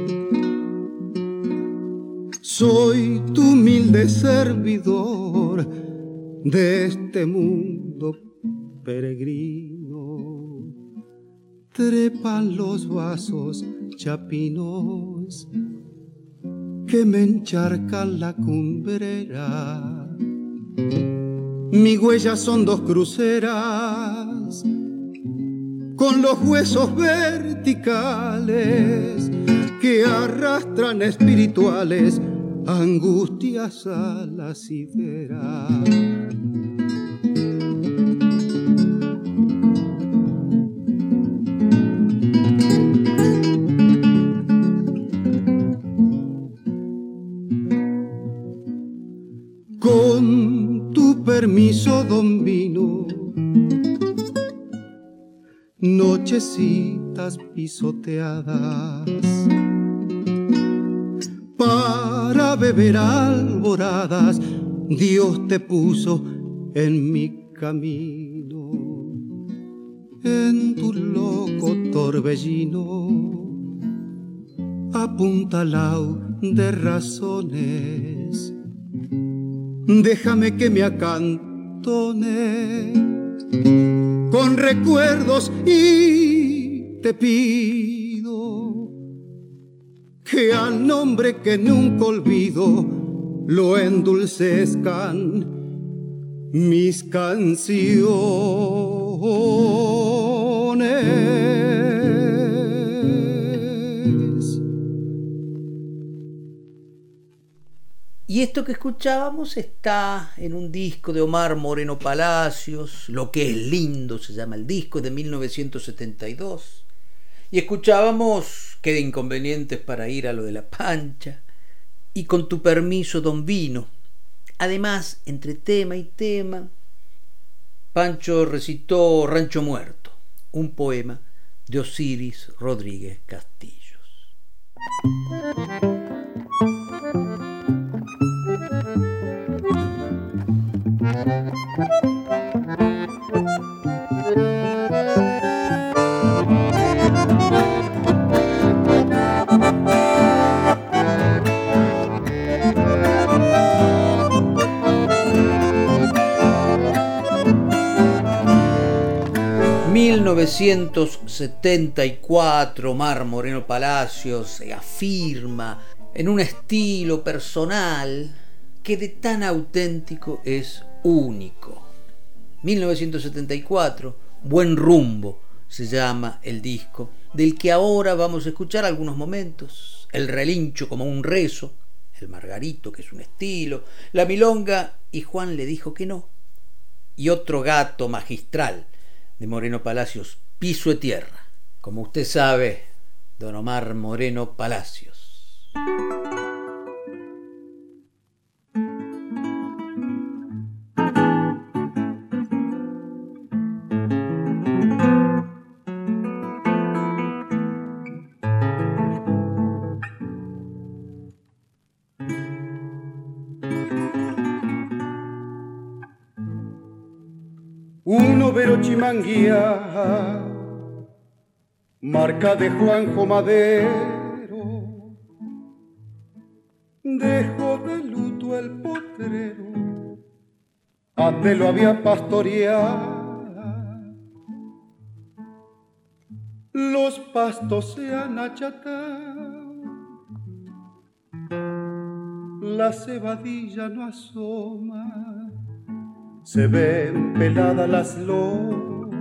Soy tu humilde servidor de este mundo peregrino. Trepan los vasos chapinos que me encharcan la cumbrera. Mi huella son dos cruceras con los huesos verticales que arrastran espirituales angustias a la sidera. Con tu permiso, don Vino nochecitas pisoteadas para beber alboradas Dios te puso en mi camino. En tu loco torbellino apuntalao de razones. Déjame que me acantone con recuerdos y te pido que al nombre que nunca olvido lo endulcezcan mis canciones. Y esto que escuchábamos está en un disco de Omar Moreno Palacios, Lo que es lindo se llama el disco, de 1972. Y escuchábamos Qué inconvenientes para ir a lo de la pancha. Y con tu permiso, don Vino. Además, entre tema y tema, Pancho recitó Rancho Muerto, un poema de Osiris Rodríguez Castillos. 1974, Mar Moreno Palacios se afirma en un estilo personal que de tan auténtico es único. 1974, Buen Rumbo se llama el disco, del que ahora vamos a escuchar algunos momentos. El relincho como un rezo, el margarito que es un estilo, la milonga y Juan le dijo que no. Y otro gato magistral de Moreno Palacios, Piso de Tierra. Como usted sabe, don Omar Moreno Palacios. Chimanguía, marca de Juanjo Madero, dejó de luto el potrero, antes lo había pastoreado. Los pastos se han achatado, la cebadilla no asoma se ven peladas las lomas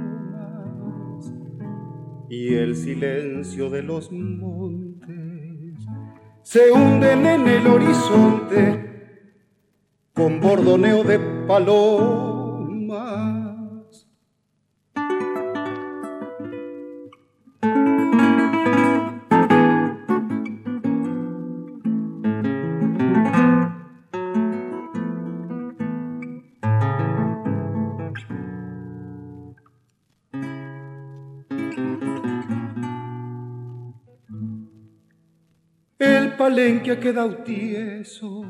y el silencio de los montes se hunden en el horizonte con bordoneo de palomas palenque ha quedado tieso,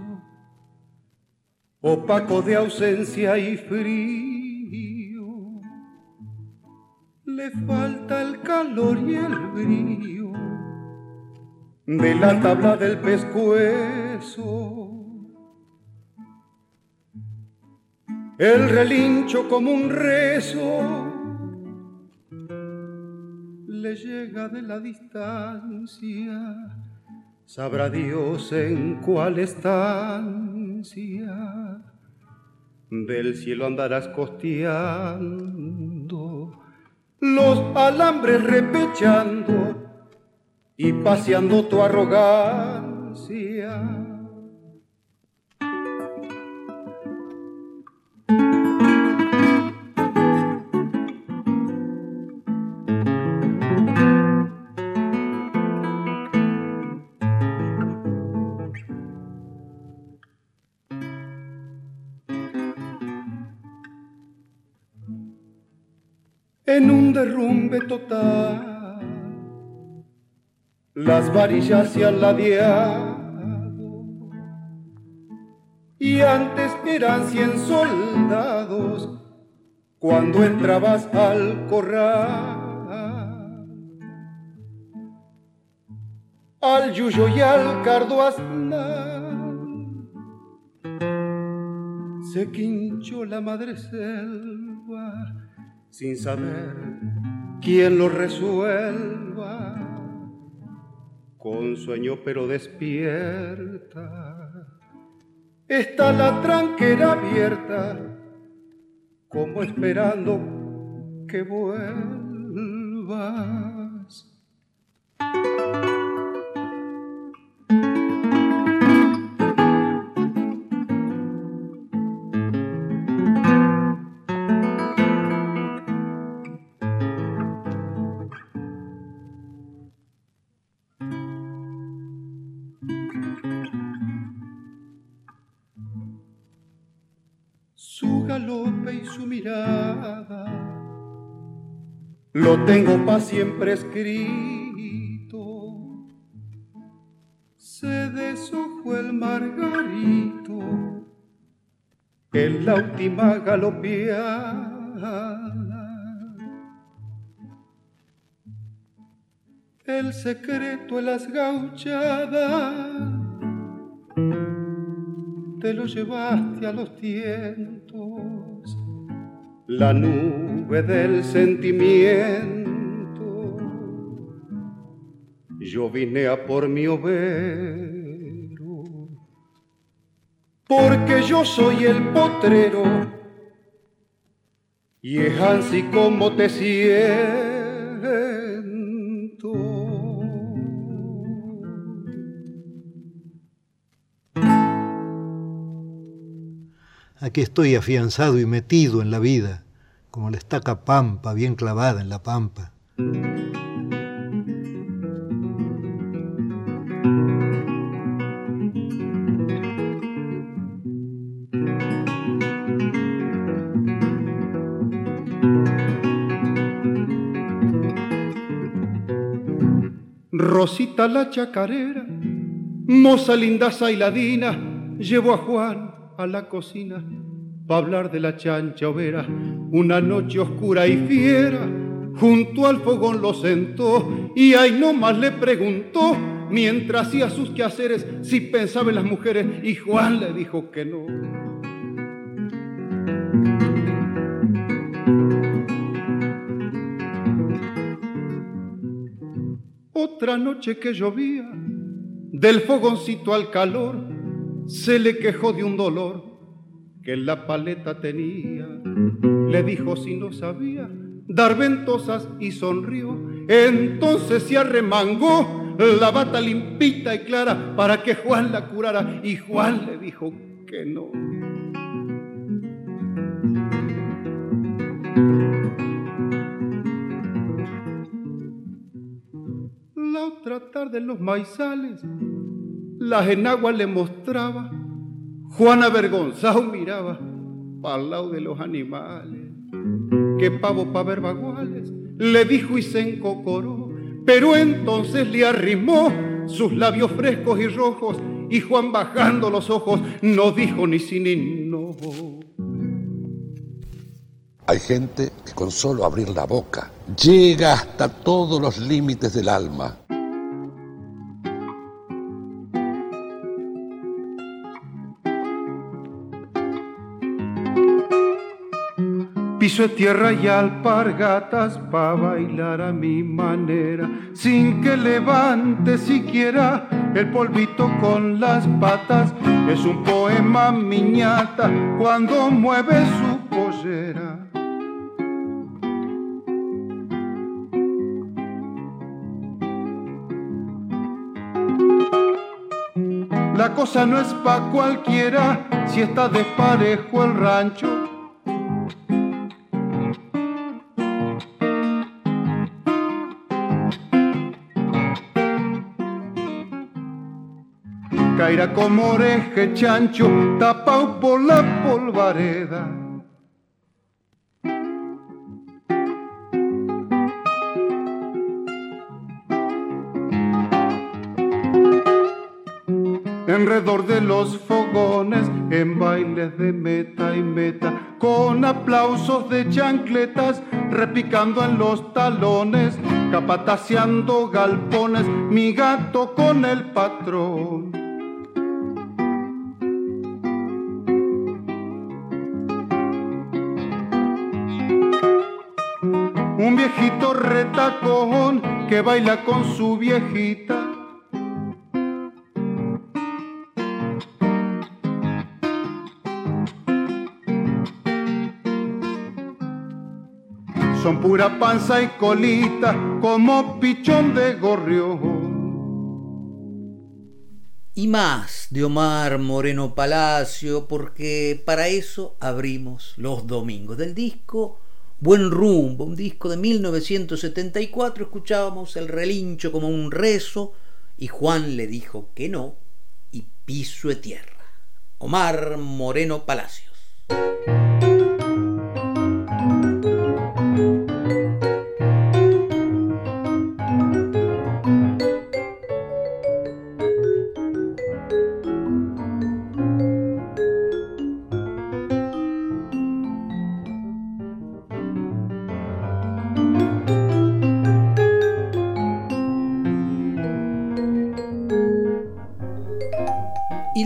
opaco de ausencia y frío. Le falta el calor y el brillo de la tabla del pescuezo. El relincho como un rezo le llega de la distancia Sabrá Dios en cuál estancia del cielo andarás costeando, los alambres repechando y paseando tu arrogancia. En un derrumbe total. Las varillas se han ladeado y antes eran cien soldados cuando entrabas al corral. Al yuyo y al cardo se quinchó la madre selva sin saber quién lo resuelva. Con sueño pero despierta, está la tranquera abierta, como esperando que vuelvas. Lo tengo para siempre escrito. Se deshojó el margarito en la última galopeada. El secreto en las gauchadas te lo llevaste a los tientos la nube del sentimiento. Yo vine a por mi overo, porque yo soy el potrero, y es así como te siento. Aquí estoy afianzado y metido en la vida, como la estaca pampa bien clavada en la pampa. Rosita la chacarera, moza linda sailadina, llevó a Juan a la cocina para hablar de la chancha overa. Una noche oscura y fiera, junto al fogón lo sentó y ahí nomás le preguntó, mientras hacía sus quehaceres, si pensaba en las mujeres y Juan le dijo que no. Otra noche que llovía, del fogoncito al calor, se le quejó de un dolor que en la paleta tenía. Le dijo si no sabía dar ventosas y sonrió. Entonces se arremangó la bata limpita y clara para que Juan la curara y Juan le dijo que no. La otra tarde en los maizales, la enagua le mostraba, Juan avergonzado miraba para el lado de los animales. Que pavo pa' ver baguales, le dijo y se encocoró, pero entonces le arrimó sus labios frescos y rojos y Juan bajando los ojos no dijo ni sí ni no. Hay gente que con solo abrir la boca llega hasta todos los límites del alma. De tierra y alpargatas pa' bailar a mi manera, sin que levante siquiera el polvito con las patas. Es un poema miñata cuando mueve su pollera. La cosa no es pa' cualquiera si está desparejo el rancho. Caerá como oreje chancho tapado por la polvareda. Enredor de los fogones, en bailes de meta y meta, con aplausos de chancletas, repicando en los talones, capataceando galpones, mi gato con el patrón. Viejito retacón que baila con su viejita. Son pura panza y colita como pichón de gorrión. Y más de Omar Moreno Palacio, porque para eso abrimos los domingos del disco Buen Rumbo, un disco de 1974, escuchábamos el relincho como un rezo y Juan le dijo que no y piso de tierra. Omar Moreno Palacios.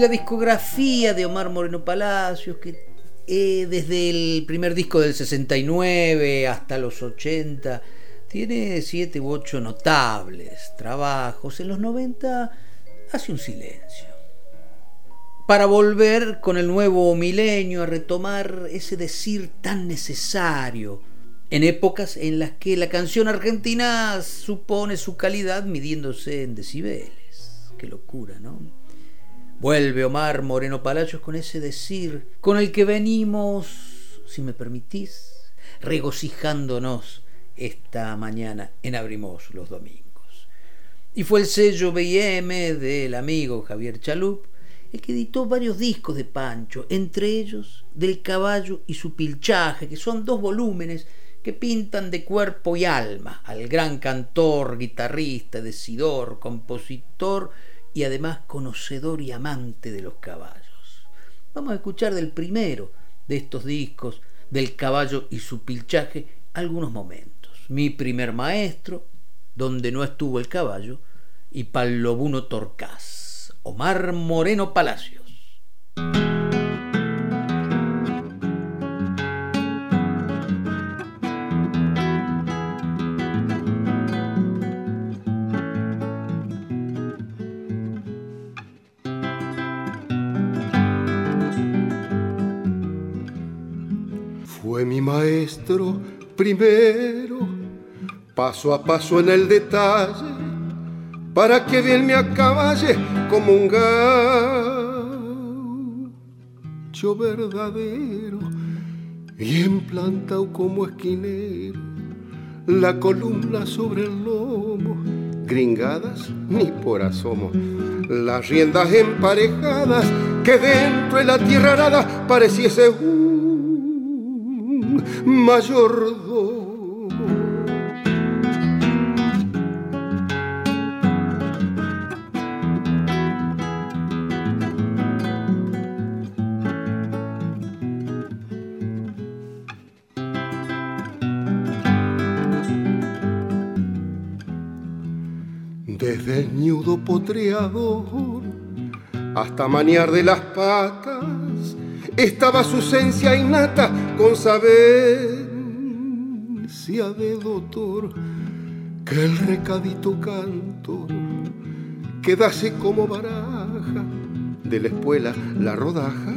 La discografía de Omar Moreno Palacios, que eh, desde el primer disco del 69 hasta los 80, tiene siete u ocho notables trabajos. En los 90 hace un silencio. Para volver con el nuevo milenio a retomar ese decir tan necesario en épocas en las que la canción argentina supone su calidad midiéndose en decibeles. Qué locura, ¿no? Vuelve Omar Moreno Palacios con ese decir con el que venimos, si me permitís, regocijándonos esta mañana en Abrimos los Domingos. Y fue el sello BM del amigo Javier Chalup el que editó varios discos de Pancho, entre ellos Del caballo y su pilchaje, que son dos volúmenes que pintan de cuerpo y alma al gran cantor, guitarrista, decidor, compositor y además conocedor y amante de los caballos. Vamos a escuchar del primero de estos discos, del caballo y su pilchaje, algunos momentos mi primer maestro, donde no estuvo el caballo, y Palobuno Torcás, Omar Moreno Palacios. Primero paso a paso en el detalle, para que bien me acaballe como un gaucho verdadero, bien plantado como esquinero, la columna sobre el lomo, gringadas ni por asomo, las riendas emparejadas que dentro de la tierra arada pareciese un mayordomo. Desnudo potreador, hasta maniar de las patas, estaba su esencia innata con sabencia de doctor, que el recadito cantor quedase como baraja de la espuela la rodaja.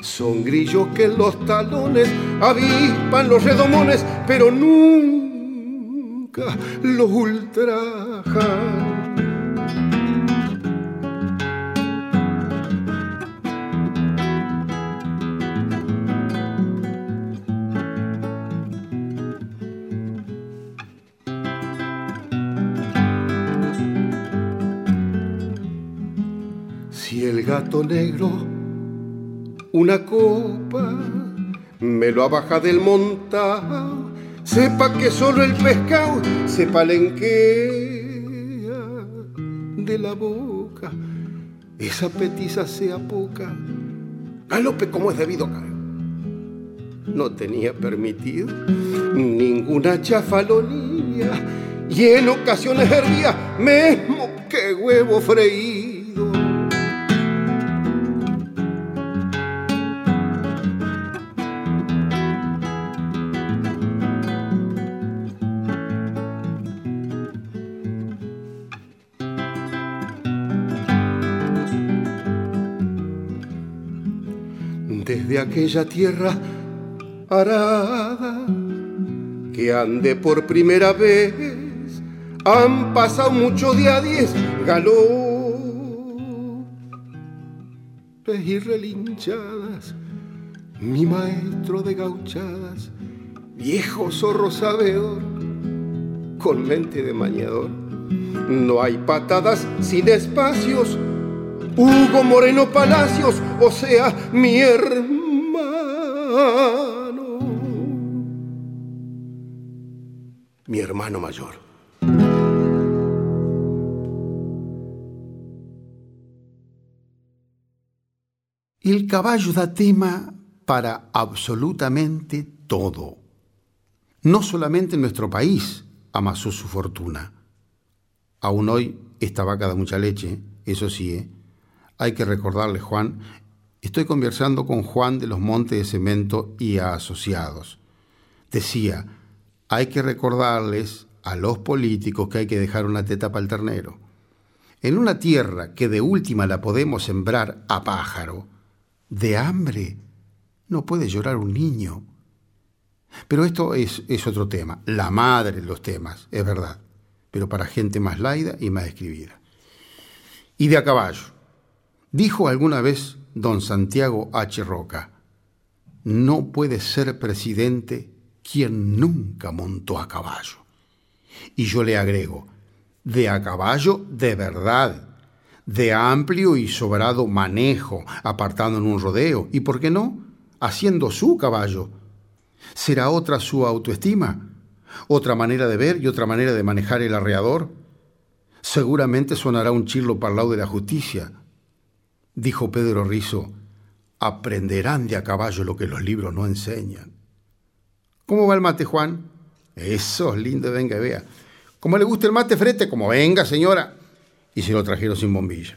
Son grillos que en los talones avispan los redomones, pero nunca los ultrajan gato negro una copa, me lo abaja del montado, sepa que solo el pescado se palenquea de la boca, esa petiza sea poca, galope como es debido, No tenía permitido ninguna chafalonía. Y en ocasiones hervía mismo que huevo freído aquella tierra arada que ande por primera vez. Han pasado mucho día diez galopes y relinchadas. Mi maestro de gauchadas, viejo zorro sabedor, con mente de mañador. No hay patadas sin espacios. Hugo Moreno Palacios, o sea, mi hermano mi hermano mayor. El caballo da tema para absolutamente todo. No solamente en nuestro país amasó su fortuna. Aún hoy esta vaca da mucha leche, eso sí, ¿eh? hay que recordarle, Juan, Estoy conversando con Juan de los Montes de Cemento y Asociados. Decía, hay que recordarles a los políticos que hay que dejar una teta para el ternero. En una tierra que de última la podemos sembrar a pájaro, de hambre no puede llorar un niño. Pero esto es, es otro tema, la madre de los temas, es verdad, pero para gente más laida y más escribida. Y de a caballo. Dijo alguna vez don Santiago H. Roca, no puede ser presidente quien nunca montó a caballo. Y yo le agrego, de a caballo de verdad, de amplio y sobrado manejo, apartado en un rodeo, y por qué no, haciendo su caballo. ¿Será otra su autoestima? ¿Otra manera de ver y otra manera de manejar el arreador? Seguramente sonará un chirlo para lado de la justicia, dijo Pedro Rizo, aprenderán de a caballo lo que los libros no enseñan. ¿Cómo va el mate, Juan? Eso es lindo, venga vea. ¿Cómo le gusta el mate frente? Como venga, señora. Y se lo trajeron sin bombilla.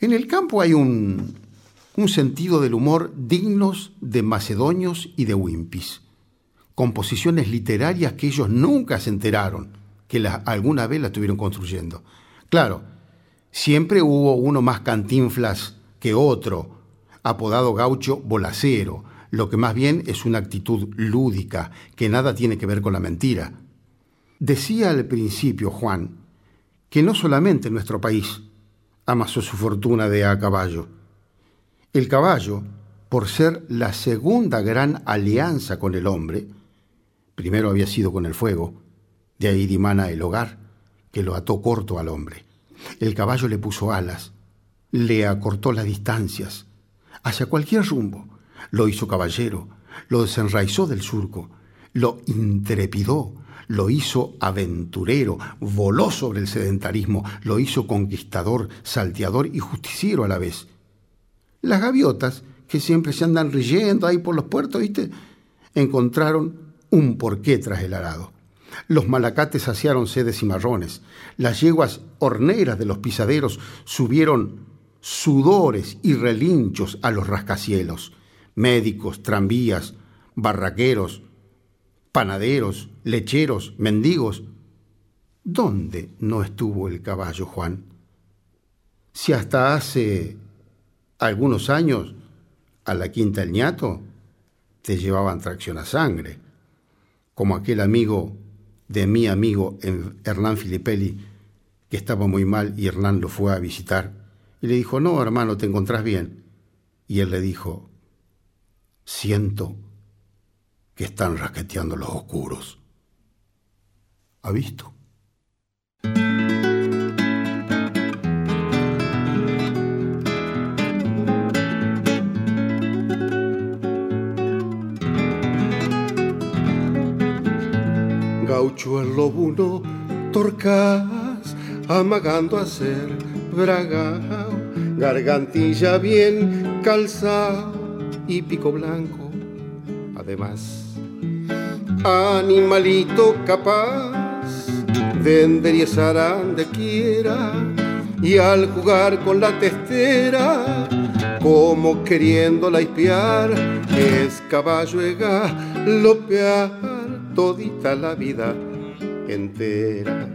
En el campo hay un, un sentido del humor dignos de macedonios y de wimpis. Composiciones literarias que ellos nunca se enteraron que alguna vez la estuvieron construyendo. Claro, Siempre hubo uno más cantinflas que otro, apodado gaucho bolacero, lo que más bien es una actitud lúdica, que nada tiene que ver con la mentira. Decía al principio Juan que no solamente nuestro país amasó su fortuna de a caballo. El caballo, por ser la segunda gran alianza con el hombre, primero había sido con el fuego, de ahí dimana el hogar, que lo ató corto al hombre. El caballo le puso alas, le acortó las distancias, hacia cualquier rumbo. Lo hizo caballero, lo desenraizó del surco, lo intrepidó, lo hizo aventurero, voló sobre el sedentarismo, lo hizo conquistador, salteador y justiciero a la vez. Las gaviotas, que siempre se andan riendo ahí por los puertos, ¿viste? Encontraron un porqué tras el arado. Los malacates saciaron sedes y marrones. Las yeguas horneras de los pisaderos subieron sudores y relinchos a los rascacielos. Médicos, tranvías, barraqueros, panaderos, lecheros, mendigos. ¿Dónde no estuvo el caballo, Juan? Si hasta hace algunos años a la Quinta El Ñato te llevaban tracción a sangre, como aquel amigo de mi amigo Hernán Filipelli, que estaba muy mal y Hernán lo fue a visitar. Y le dijo, no, hermano, te encontrás bien. Y él le dijo, siento que están rasqueteando los oscuros. ¿Ha visto? Gaucho el lobuno, torcas, amagando a ser bragao, gargantilla bien calzado y pico blanco. Además, animalito capaz de enderezar donde quiera y al jugar con la testera como queriendo la espiar es caballo ega lopear todita la vida entera.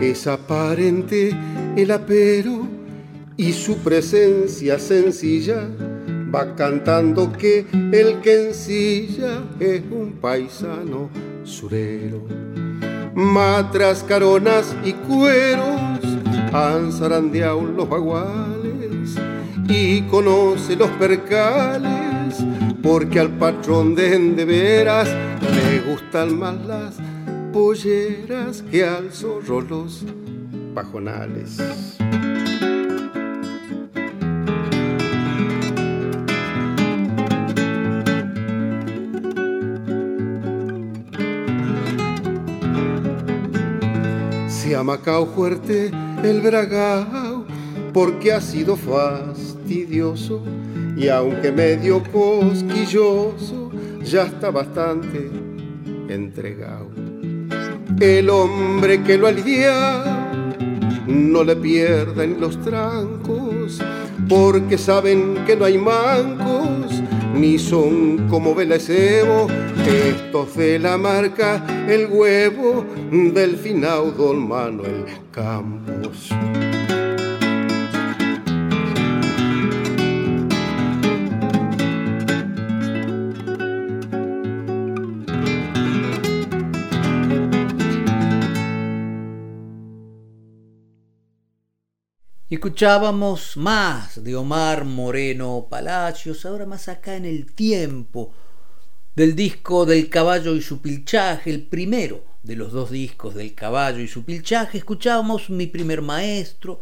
Es aparente el apero y su presencia sencilla va cantando que el que ensilla es un paisano surero matras, caronas y cueros han zarandeado los baguales y conoce los percales porque al patrón de veras le gustan más las polleras que al zorro los pajonales. Macao fuerte el bragao, porque ha sido fastidioso y aunque medio cosquilloso, ya está bastante entregado. El hombre que lo alivia no le pierden los trancos, porque saben que no hay mancos, ni son como Belacebo, estos de la marca el huevo del final don Manuel Campos. Escuchábamos más de Omar Moreno Palacios, ahora más acá en el tiempo, del disco del caballo y su pilchaje, el primero de los dos discos del caballo y su pilchaje, escuchábamos Mi primer maestro,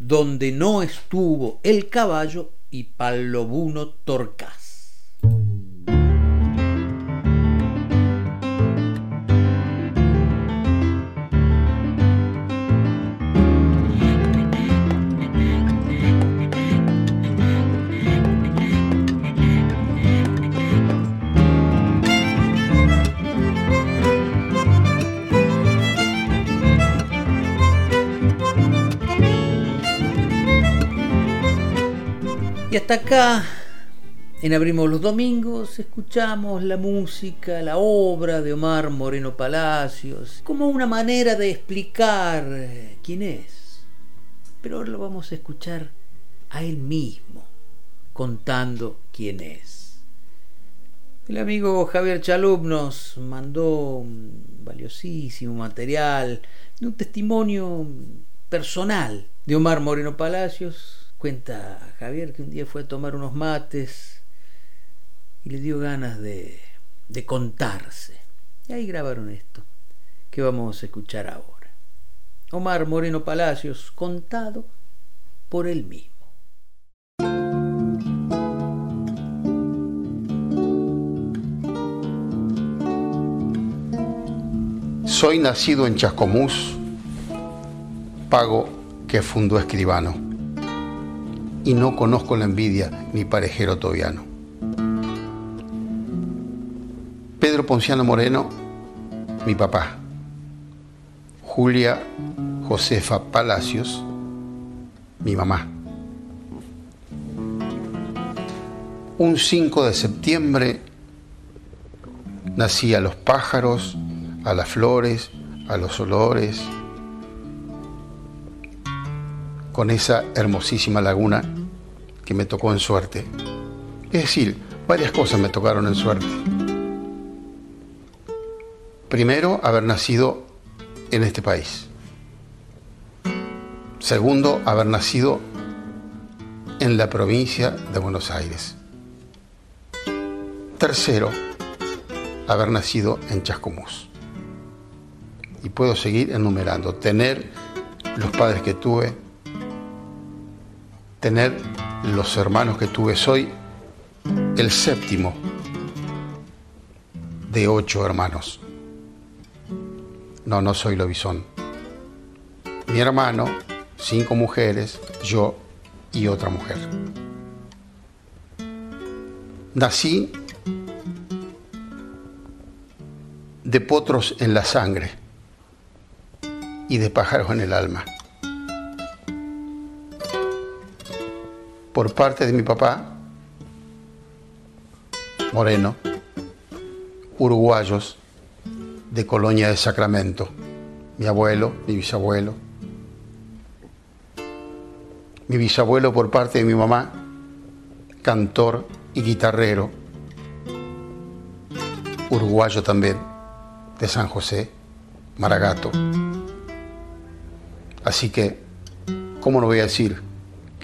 donde no estuvo el caballo y Palobuno Torcás. Y hasta acá, en Abrimos los Domingos, escuchamos la música, la obra de Omar Moreno Palacios, como una manera de explicar eh, quién es. Pero ahora lo vamos a escuchar a él mismo, contando quién es. El amigo Javier Chalup nos mandó un valiosísimo material, un testimonio personal de Omar Moreno Palacios, Cuenta Javier que un día fue a tomar unos mates y le dio ganas de, de contarse. Y ahí grabaron esto, que vamos a escuchar ahora. Omar Moreno Palacios, contado por él mismo. Soy nacido en Chascomús, pago que fundó escribano y no conozco la envidia ni parejero tobiano. Pedro Ponciano Moreno, mi papá. Julia Josefa Palacios, mi mamá. Un 5 de septiembre nací a los pájaros, a las flores, a los olores, con esa hermosísima laguna que me tocó en suerte. Es decir, varias cosas me tocaron en suerte. Primero, haber nacido en este país. Segundo, haber nacido en la provincia de Buenos Aires. Tercero, haber nacido en Chascomús. Y puedo seguir enumerando. Tener los padres que tuve, tener los hermanos que tuve. Soy el séptimo de ocho hermanos. No, no soy lobizón. Mi hermano, cinco mujeres, yo y otra mujer. Nací de potros en la sangre y de pájaros en el alma. Por parte de mi papá, moreno, uruguayos de Colonia de Sacramento, mi abuelo, mi bisabuelo, mi bisabuelo por parte de mi mamá, cantor y guitarrero, uruguayo también, de San José, Maragato. Así que, ¿cómo no voy a decir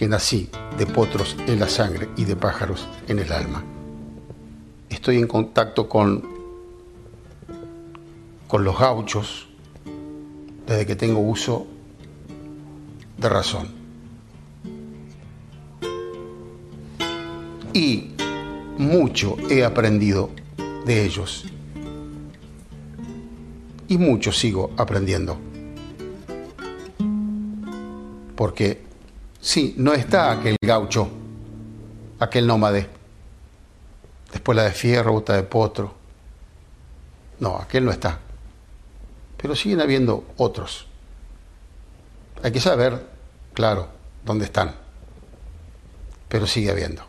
que nací de potros en la sangre y de pájaros en el alma. Estoy en contacto con, con los gauchos desde que tengo uso de razón. Y mucho he aprendido de ellos. Y mucho sigo aprendiendo. Porque Sí, no está aquel gaucho, aquel nómade. después la de fierro, otra de potro. No, aquel no está. Pero siguen habiendo otros. Hay que saber, claro, dónde están. Pero sigue habiendo.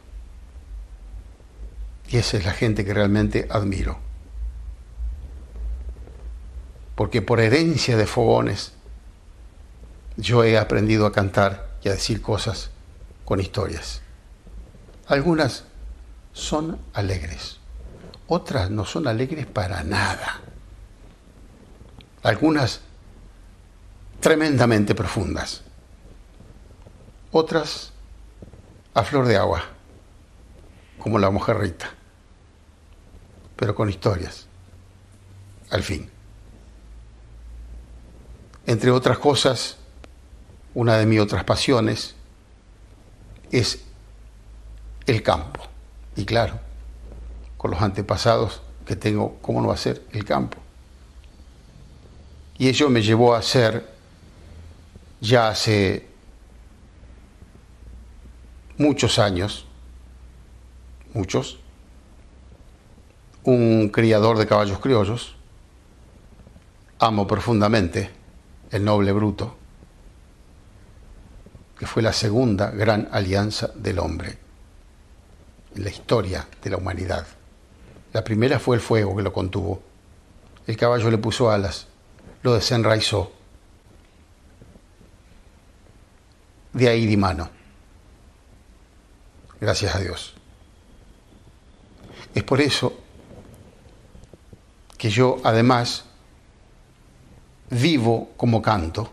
Y esa es la gente que realmente admiro. Porque por herencia de fogones, yo he aprendido a cantar y a decir cosas con historias. Algunas son alegres, otras no son alegres para nada. Algunas tremendamente profundas, otras a flor de agua, como la mujer Rita, pero con historias, al fin. Entre otras cosas, una de mis otras pasiones es el campo. Y claro, con los antepasados que tengo, ¿cómo no va a ser el campo? Y ello me llevó a ser, ya hace muchos años, muchos, un criador de caballos criollos, amo profundamente el noble bruto, que fue la segunda gran alianza del hombre en la historia de la humanidad. La primera fue el fuego que lo contuvo. El caballo le puso alas, lo desenraizó. De ahí di mano. Gracias a Dios. Es por eso que yo además vivo como canto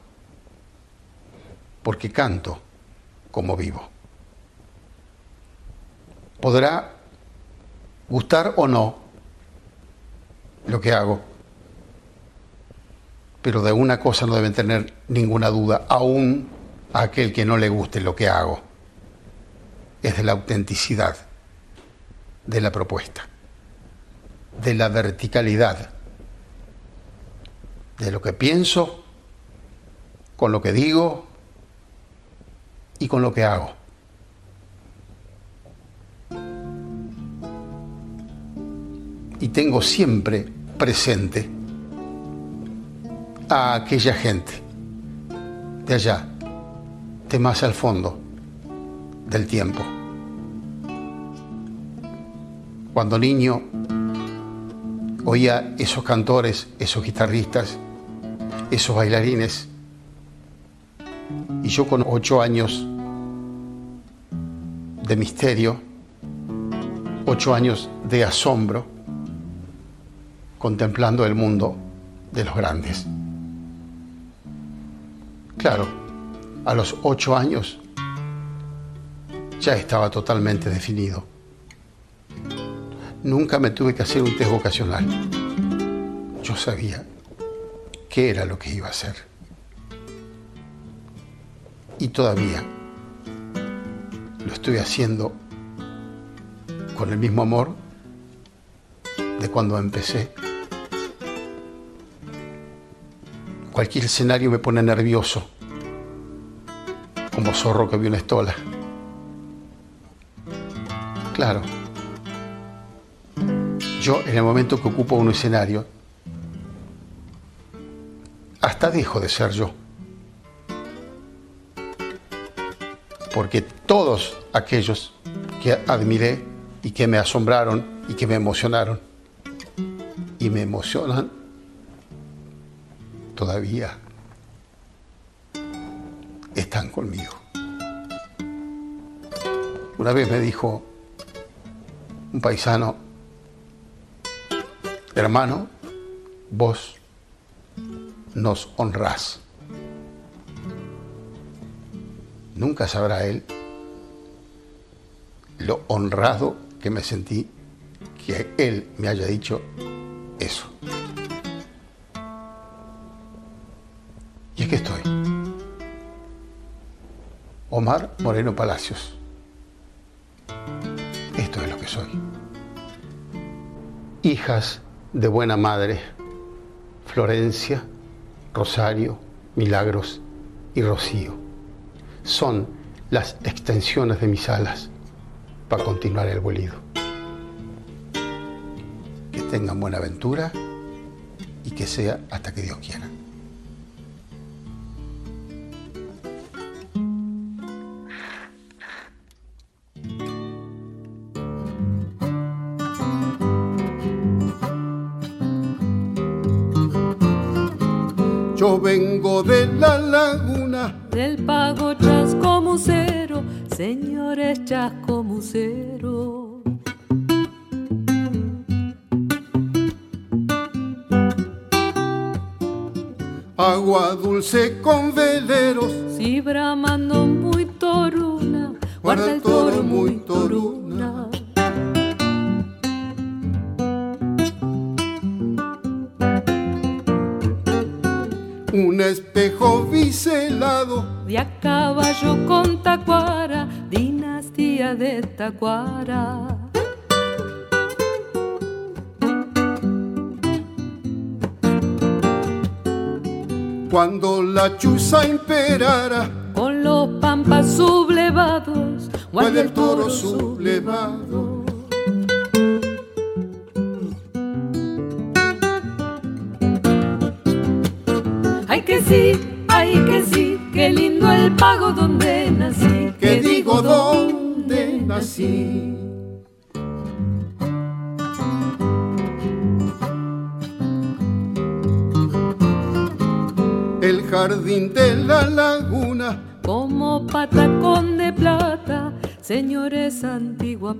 porque canto como vivo. Podrá gustar o no lo que hago, pero de una cosa no deben tener ninguna duda, aún a aquel que no le guste lo que hago, es de la autenticidad de la propuesta, de la verticalidad, de lo que pienso, con lo que digo, y con lo que hago. Y tengo siempre presente a aquella gente de allá, de más al fondo del tiempo. Cuando niño oía esos cantores, esos guitarristas, esos bailarines, y yo con ocho años de misterio, ocho años de asombro, contemplando el mundo de los grandes. Claro, a los ocho años ya estaba totalmente definido. Nunca me tuve que hacer un test vocacional. Yo sabía qué era lo que iba a hacer y todavía lo estoy haciendo con el mismo amor de cuando empecé. Cualquier escenario me pone nervioso, como zorro que vio una estola. Claro, yo en el momento que ocupo un escenario, hasta dejo de ser yo. Porque todos aquellos que admiré y que me asombraron y que me emocionaron y me emocionan todavía están conmigo. Una vez me dijo un paisano, hermano, vos nos honrás. Nunca sabrá él lo honrado que me sentí que él me haya dicho eso. Y es que estoy. Omar Moreno Palacios. Esto es lo que soy. Hijas de buena madre, Florencia, Rosario, Milagros y Rocío son las extensiones de mis alas para continuar el vuelido. Que tengan buena aventura y que sea hasta que Dios quiera.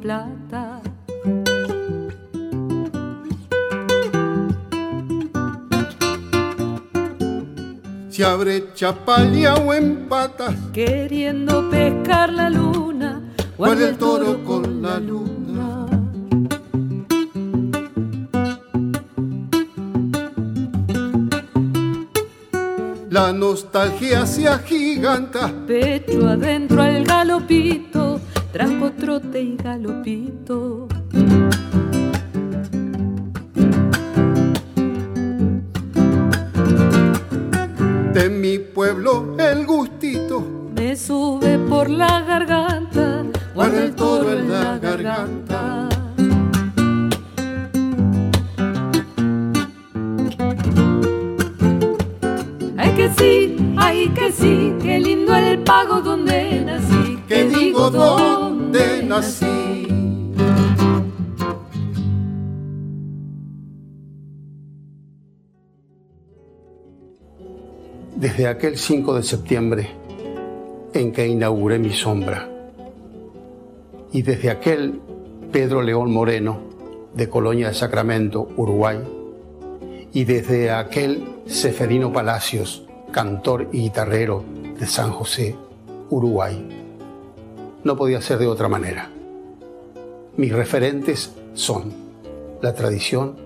Plata. Se abre chapalla o empata, queriendo pescar la luna, guarda el toro con la luna. La nostalgia se agiganta. Pecho adentro al galopito, trajo trote y galopito. De mi pueblo el gustito me sube por la garganta, guarda el toro en la garganta. que sí, ay que sí, qué lindo el pago donde nací. Que digo donde Desde aquel 5 de septiembre en que inauguré mi sombra. Y desde aquel Pedro León Moreno de Colonia de Sacramento, Uruguay, y desde aquel Seferino Palacios cantor y guitarrero de San José, Uruguay. No podía ser de otra manera. Mis referentes son la tradición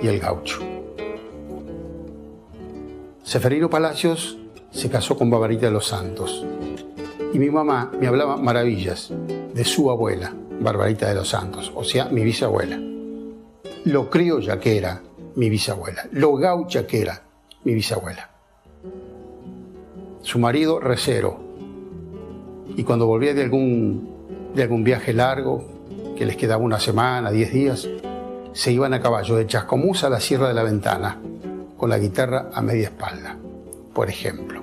y el gaucho. Seferino Palacios se casó con Barbarita de los Santos y mi mamá me hablaba maravillas de su abuela, Barbarita de los Santos, o sea, mi bisabuela. Lo criolla que era mi bisabuela, lo gaucha que era mi bisabuela su marido recero. Y cuando volvía de algún, de algún viaje largo, que les quedaba una semana, diez días, se iban a caballo de Chascomús a la Sierra de la Ventana, con la guitarra a media espalda, por ejemplo.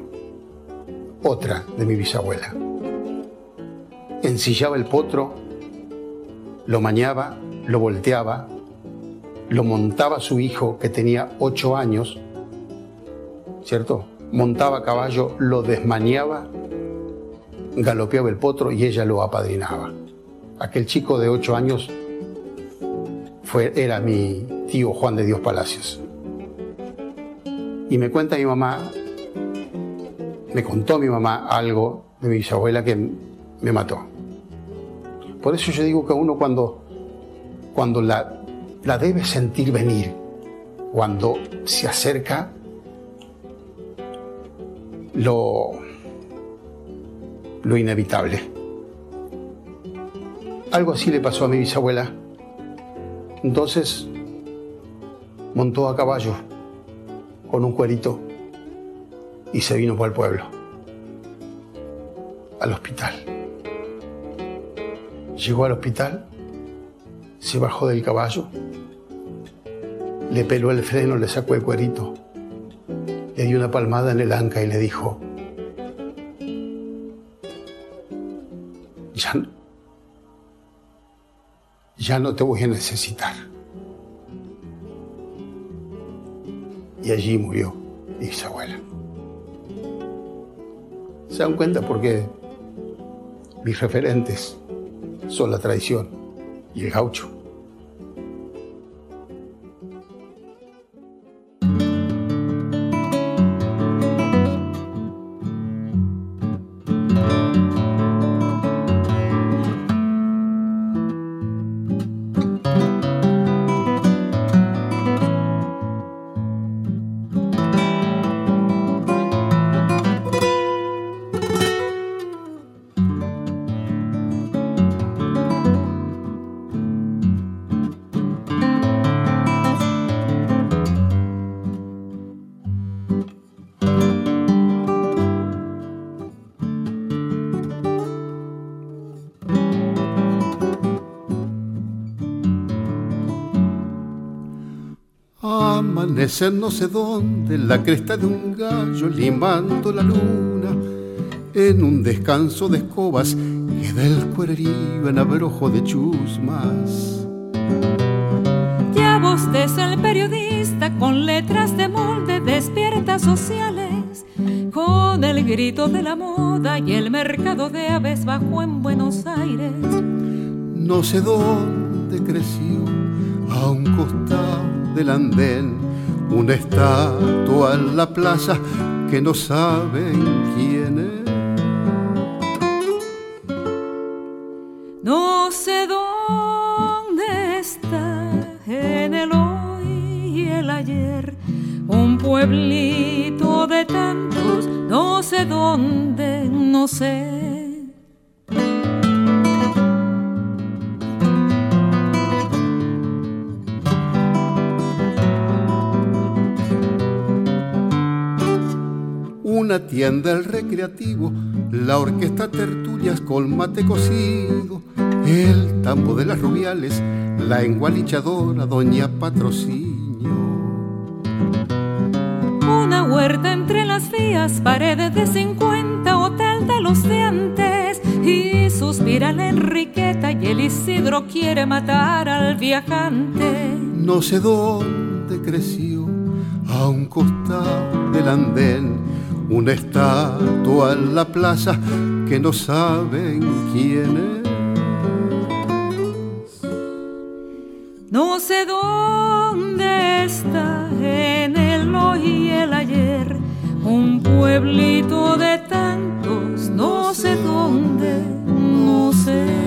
Otra de mi bisabuela. Ensillaba el potro, lo mañaba, lo volteaba, lo montaba su hijo que tenía ocho años, ¿cierto? montaba a caballo, lo desmañaba, galopeaba el potro y ella lo apadrinaba. Aquel chico de ocho años fue, era mi tío Juan de Dios Palacios. Y me cuenta mi mamá, me contó mi mamá algo de mi bisabuela que me mató. Por eso yo digo que uno cuando, cuando la, la debe sentir venir, cuando se acerca, lo, lo inevitable. Algo así le pasó a mi bisabuela. Entonces montó a caballo con un cuerito y se vino para el pueblo, al hospital. Llegó al hospital, se bajó del caballo, Le peló el freno, le sacó el cuerito, le dio una palmada en el anca y le dijo, ya no, ya no te voy a necesitar. Y allí murió Isabuela. ¿Se dan cuenta por qué mis referentes son la tradición y el gaucho? Amanecer no sé dónde, la cresta de un gallo limando la luna, en un descanso de escobas queda el cuererío en abrojo de chusmas. Ya es el periodista con letras de molde despierta sociales, con el grito de la moda y el mercado de aves bajo en Buenos Aires. No sé dónde creció, a un costado del andén, una estatua en la plaza que no saben quién es. No sé dónde está en el hoy y el ayer, un pueblito de tantos, no sé dónde, no sé una tienda el recreativo, la orquesta tertulias con mate cocido, el tambo de las rubiales, la engualichadora doña Patrocinio. Una huerta entre las vías, paredes de 50, hotel de los de antes, y suspira la Enriqueta y el Isidro quiere matar al viajante. No sé dónde creció, a un costado del andén una estatua en la plaza que no saben quién es. No sé dónde está en el hoy y el ayer, un pueblito de tantos, no sé dónde, no sé.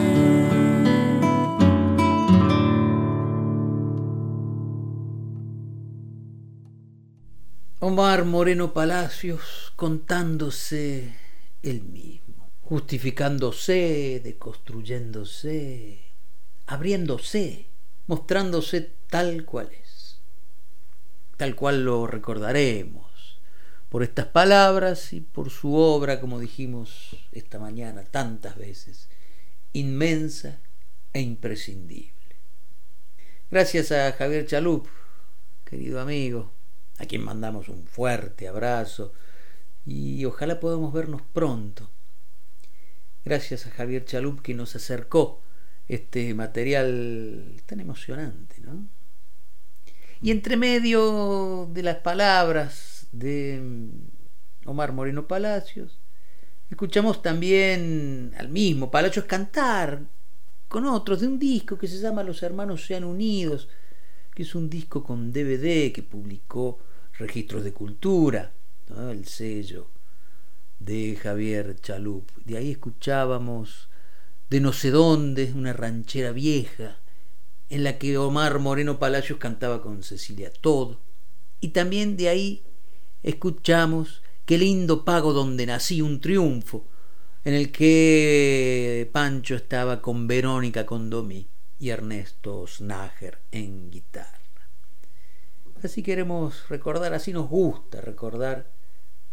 Omar Moreno Palacios contándose él mismo, justificándose, deconstruyéndose, abriéndose, mostrándose tal cual es, tal cual lo recordaremos, por estas palabras y por su obra, como dijimos esta mañana tantas veces, inmensa e imprescindible. Gracias a Javier Chalup, querido amigo, a quien mandamos un fuerte abrazo y ojalá podamos vernos pronto. Gracias a Javier Chalup que nos acercó este material tan emocionante, ¿no? Y entre medio de las palabras de mm, Omar Moreno Palacios, escuchamos también al mismo Palacios cantar con otros de un disco que se llama Los Hermanos Sean Unidos, que es un disco con DVD que publicó registros de cultura, el sello de Javier Chalup. De ahí escuchábamos de no sé dónde, una ranchera vieja, en la que Omar Moreno Palacios cantaba con Cecilia Todo. Y también de ahí escuchamos Qué lindo pago donde nací, un triunfo, en el que Pancho estaba con Verónica Condomí y Ernesto Snager en guitarra. Así queremos recordar, así nos gusta recordar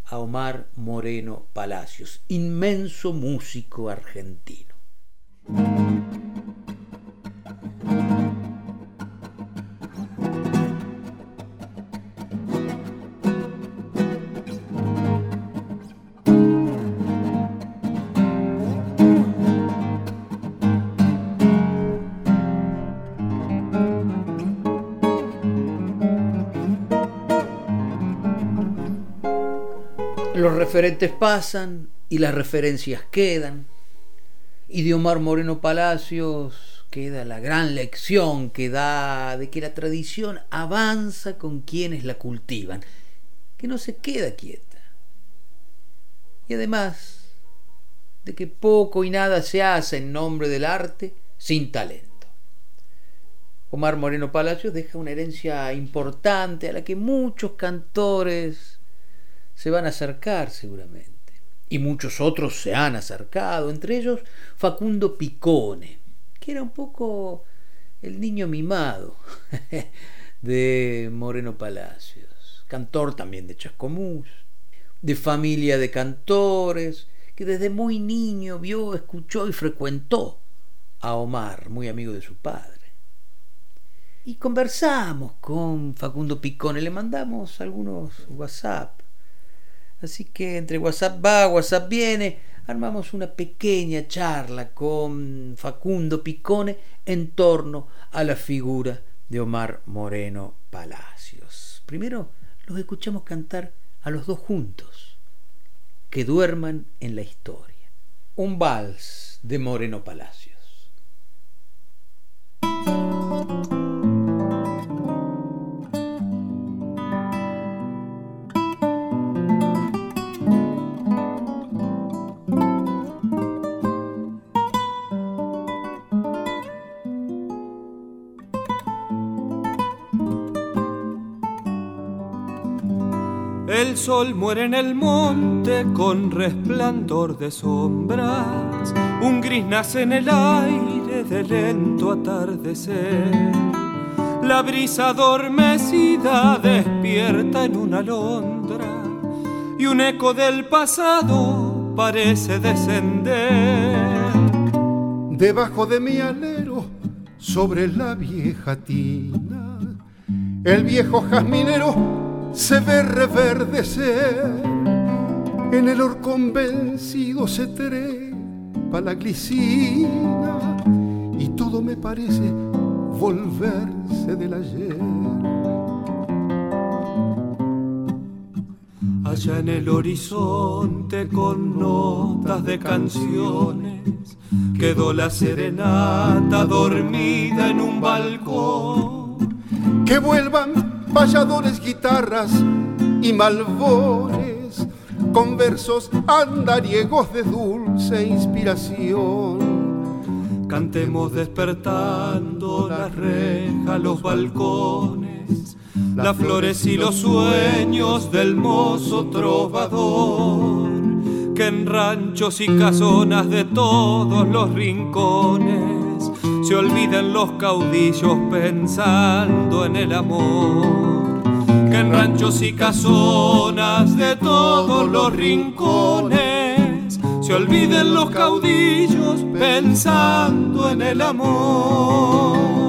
a Omar Moreno Palacios, inmenso músico argentino. Referentes pasan y las referencias quedan. Y de Omar Moreno Palacios queda la gran lección que da de que la tradición avanza con quienes la cultivan, que no se queda quieta. Y además de que poco y nada se hace en nombre del arte sin talento. Omar Moreno Palacios deja una herencia importante a la que muchos cantores se van a acercar seguramente. Y muchos otros se han acercado, entre ellos Facundo Picone, que era un poco el niño mimado (laughs) de Moreno Palacios, cantor también de Chascomús, de familia de cantores, que desde muy niño vio, escuchó y frecuentó a Omar, muy amigo de su padre. Y conversamos con Facundo Picone, le mandamos algunos WhatsApp Así que entre WhatsApp va, WhatsApp viene, armamos una pequeña charla con Facundo Picone en torno a la figura de Omar Moreno Palacios. Primero los escuchamos cantar a los dos juntos, que duerman en la historia. Un vals de Moreno Palacios. El sol muere en el monte con resplandor de sombras. Un gris nace en el aire de lento atardecer. La brisa adormecida despierta en una alondra y un eco del pasado parece descender. Debajo de mi alero, sobre la vieja tina, el viejo jazminero se ve reverdecer. En el horcón vencido se trepa la glicina y todo me parece volverse del ayer. Allá en el horizonte con notas de canciones quedó la serenata dormida en un balcón. Que vuelvan payadores, guitarras y malvones, con versos andariegos de dulce inspiración. Cantemos despertando las rejas, los balcones, las flores y los sueños del mozo trovador, que en ranchos y casonas de todos los rincones se olviden los caudillos pensando en el amor. Que en ranchos y casonas de todos los rincones se olviden los caudillos pensando en el amor.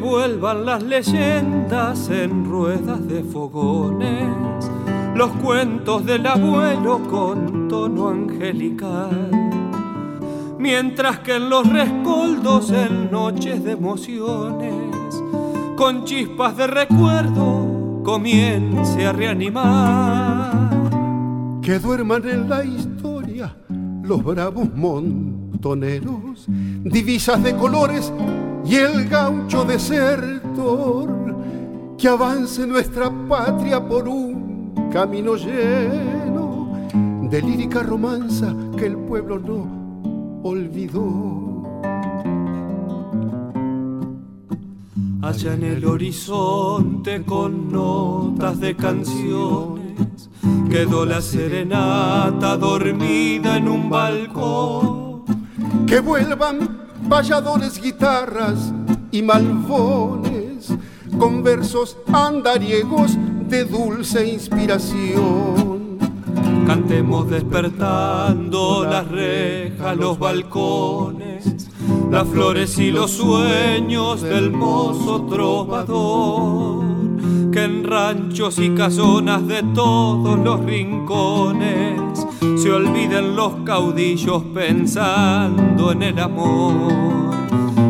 Vuelvan las leyendas en ruedas de fogones, los cuentos del abuelo con tono angelical, mientras que en los rescoldos en noches de emociones, con chispas de recuerdo comience a reanimar. Que duerman en la historia los bravos montoneros, divisas de colores y el gaucho desertor, que avance nuestra patria por un camino lleno de lírica romanza que el pueblo no olvidó. Allá en el horizonte con notas de canciones quedó la serenata dormida en un balcón. Que vuelvan valladores, guitarras y malvones, con versos andariegos de dulce inspiración. Cantemos despertando las rejas, los balcones, las flores y los sueños del mozo trovador, que en ranchos y casonas de todos los rincones se olviden los caudillos pensando en el amor.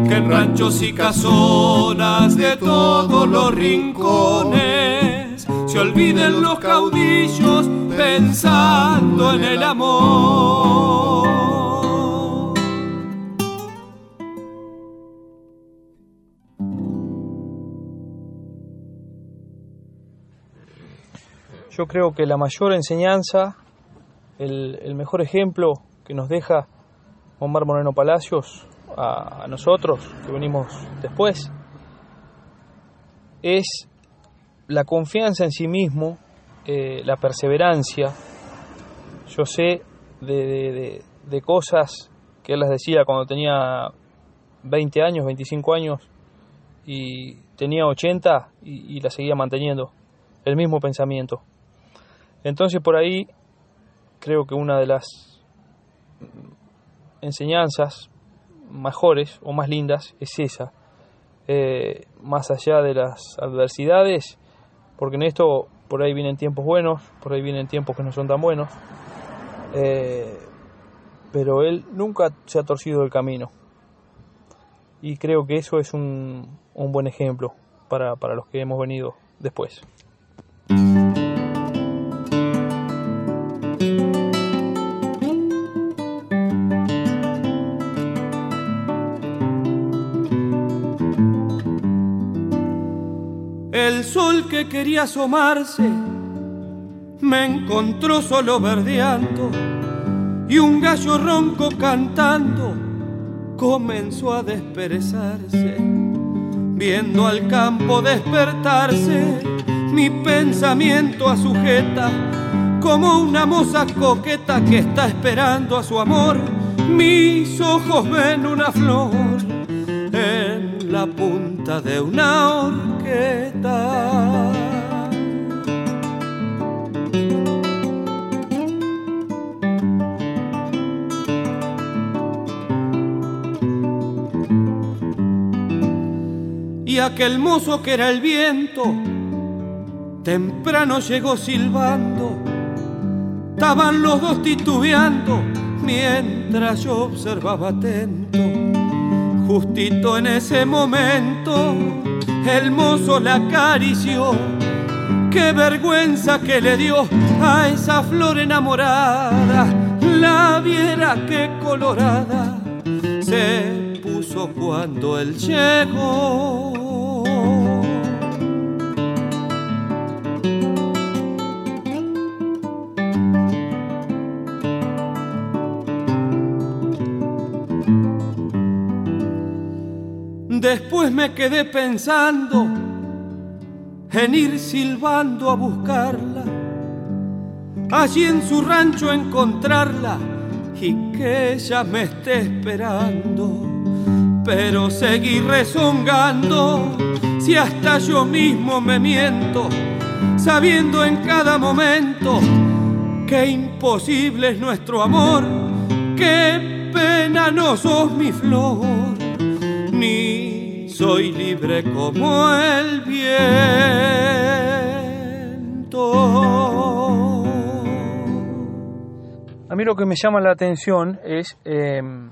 Que en ranchos y casonas de todos los rincones se olviden los caudillos pensando en el amor. Yo creo que la mayor enseñanza, el, mejor ejemplo que nos deja Omar Moreno Palacios a, nosotros, que venimos después, es la confianza en sí mismo, eh, la perseverancia. Yo sé de, cosas que él las decía cuando tenía 20 años, 25 años, y tenía 80 y, y la seguía manteniendo, el mismo pensamiento. Entonces por ahí creo que una de las enseñanzas mejores o más lindas es esa, eh, más allá de las adversidades, porque en esto por ahí vienen tiempos buenos, por ahí vienen tiempos que no son tan buenos, eh, pero él nunca se ha torcido el camino. Y creo que eso es un, un buen ejemplo para, para los que hemos venido después. Quería asomarse me encontró solo verdeando y un gallo ronco cantando comenzó a desperezarse. Viendo al campo despertarse, mi pensamiento a sujeta como una moza coqueta que está esperando a su amor. Mis ojos ven una flor en la punta de una horqueta. Y aquel mozo que era el viento, temprano llegó silbando. Estaban los dos titubeando mientras yo observaba atento Justito en ese momento el mozo la acarició. Qué vergüenza que le dio a esa flor enamorada. La viera que colorada se puso cuando él llegó. Después me quedé pensando en ir silbando a buscarla, allí en su rancho encontrarla y que ella me esté esperando. Pero seguí rezongando si hasta yo mismo me miento, sabiendo en cada momento que imposible es nuestro amor, que pena no sos mi flor, ni soy libre como el viento. A mí lo que me llama la atención es, em,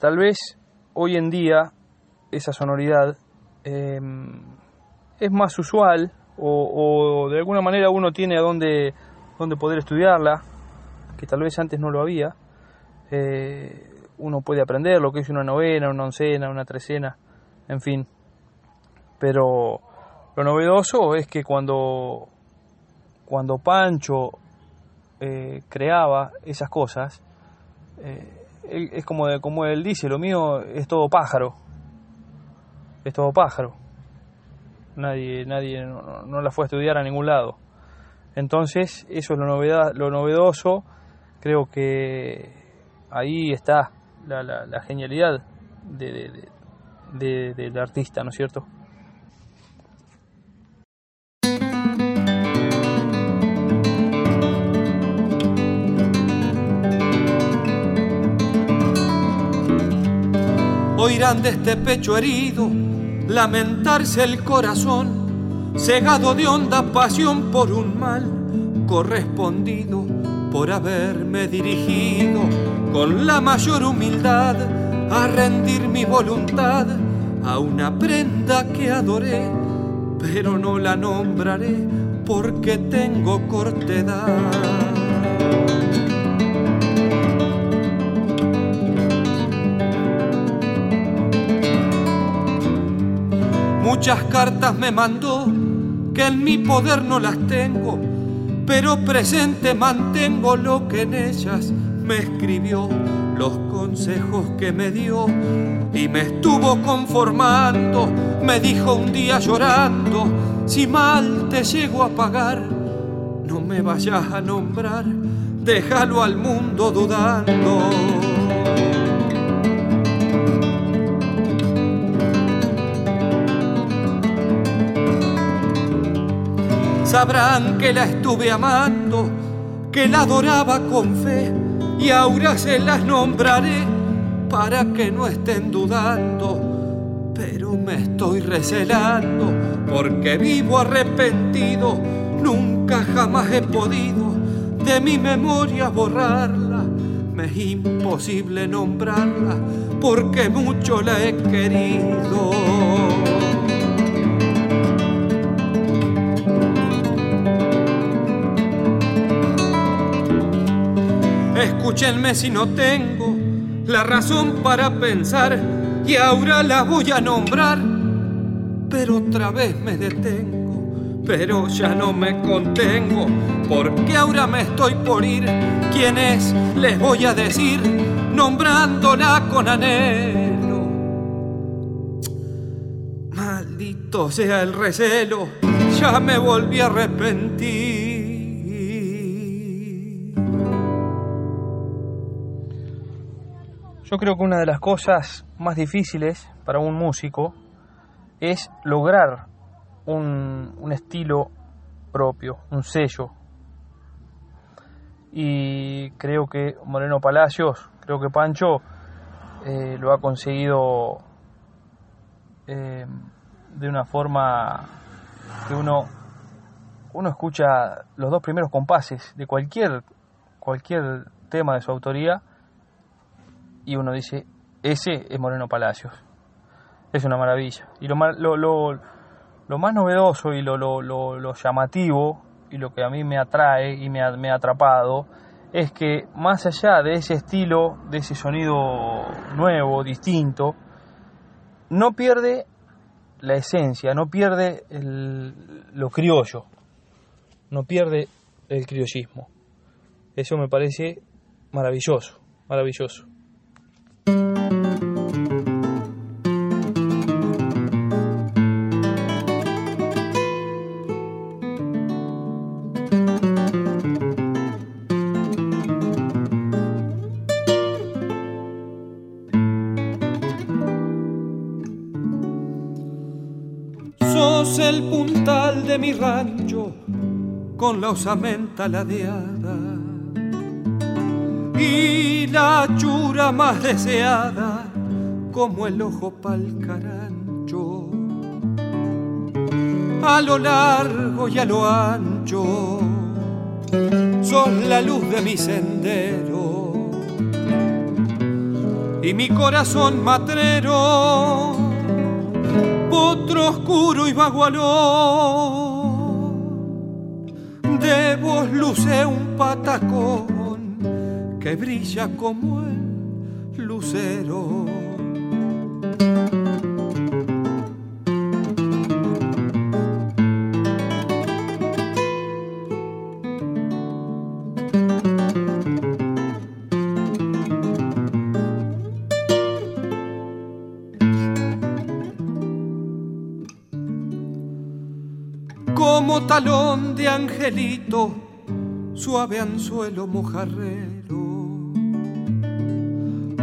tal vez hoy en día, esa sonoridad em, es más usual o, de alguna manera uno tiene a dónde, dónde poder estudiarla, que tal vez antes no lo había. Eh, uno puede aprender lo que es una novena, una oncena, una trecena en fin. Pero lo novedoso es que cuando, cuando Pancho eh, creaba esas cosas, eh, es como, como él dice, lo mío es todo pájaro, es todo pájaro. Nadie, nadie no, la fue a estudiar a ningún lado. Entonces, eso es lo, novedad, lo novedoso. Creo que ahí está la, la, genialidad de, de, del artista, ¿no es cierto? Oirán de este pecho herido lamentarse el corazón, cegado de honda pasión por un mal correspondido, por haberme dirigido con la mayor humildad a rendir mi voluntad a una prenda que adoré, pero no la nombraré porque tengo cortedad. Muchas cartas me mandó que en mi poder no las tengo, pero presente mantengo lo que en ellas me escribió, los consejos que me dio y me estuvo conformando. Me dijo un día llorando, si mal te llego a pagar, no me vayas a nombrar, déjalo al mundo dudando. Sabrán que la estuve amando, que la adoraba con fe y ahora se las nombraré para que no estén dudando. Pero me estoy recelando porque vivo arrepentido, nunca jamás he podido de mi memoria borrarla. Me es imposible nombrarla porque mucho la he querido. Escúchenme si no tengo la razón para pensar y ahora la voy a nombrar, pero otra vez me detengo, pero ya no me contengo, porque ahora me estoy por ir. ¿Quién es? Les voy a decir, nombrándola con anhelo. Maldito sea el recelo, ya me volví a arrepentir. Yo creo que una de las cosas más difíciles para un músico es lograr un, estilo propio, un sello. Y creo que Moreno Palacios, creo que Pancho eh, lo ha conseguido eh, de una forma que uno, uno escucha los dos primeros compases de cualquier, cualquier tema de su autoría y uno dice, ese es Moreno Palacios. Es una maravilla. Y lo, lo, lo, lo más novedoso y lo, llamativo y lo que a mí me atrae y me ha, me ha atrapado es que más allá de ese estilo, de ese sonido nuevo, distinto, no pierde la esencia, no pierde el, lo criollo, no pierde el criollismo. Eso me parece maravilloso, maravilloso. El puntal de mi rancho con la osamenta ladeada. Y la chura más deseada como el ojo pa'l carancho. A lo largo y a lo ancho, son la luz de mi sendero y mi corazón matrero, potro oscuro y vagualón. De vos luce un patacón que brilla como el lucero. Como talón de angelito, suave anzuelo mojarrero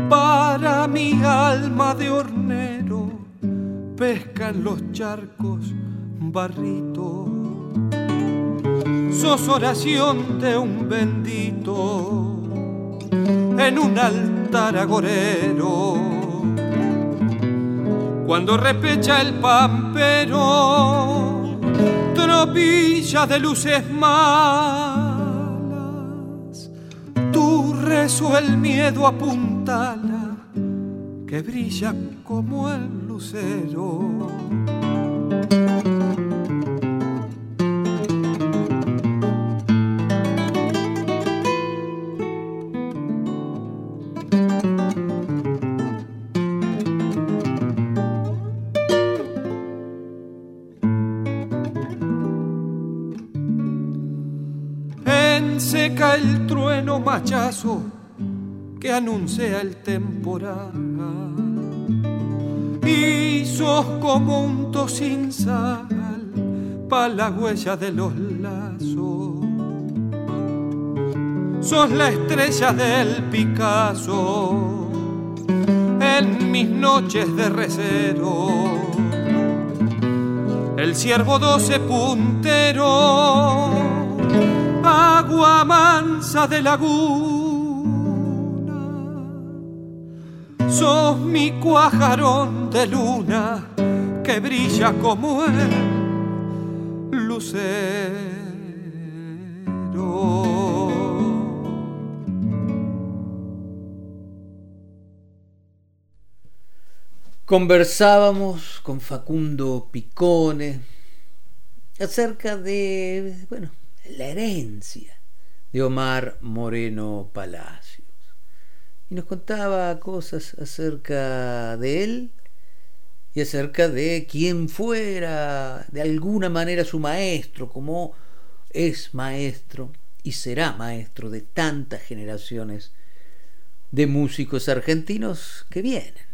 para mi alma de hornero, pescan los charcos barrito. Sos oración de un bendito en un altar agorero. Cuando repecha el pampero, tropilla de luces más eso el miedo apuntala, que brilla como el lucero. el trueno machazo anuncia el temporal. Y sos como un to sin sal para la huella de los lazos. Sos la estrella del Picasso en mis noches de recero. El ciervo doce puntero, agua mansa de laguna mi cuajarón de luna que brilla como el lucero. Conversábamos con Facundo Picone acerca de, la herencia de Omar Moreno Palacio y nos contaba cosas acerca de él y acerca de quien fuera de alguna manera su maestro, como es maestro y será maestro de tantas generaciones de músicos argentinos que vienen.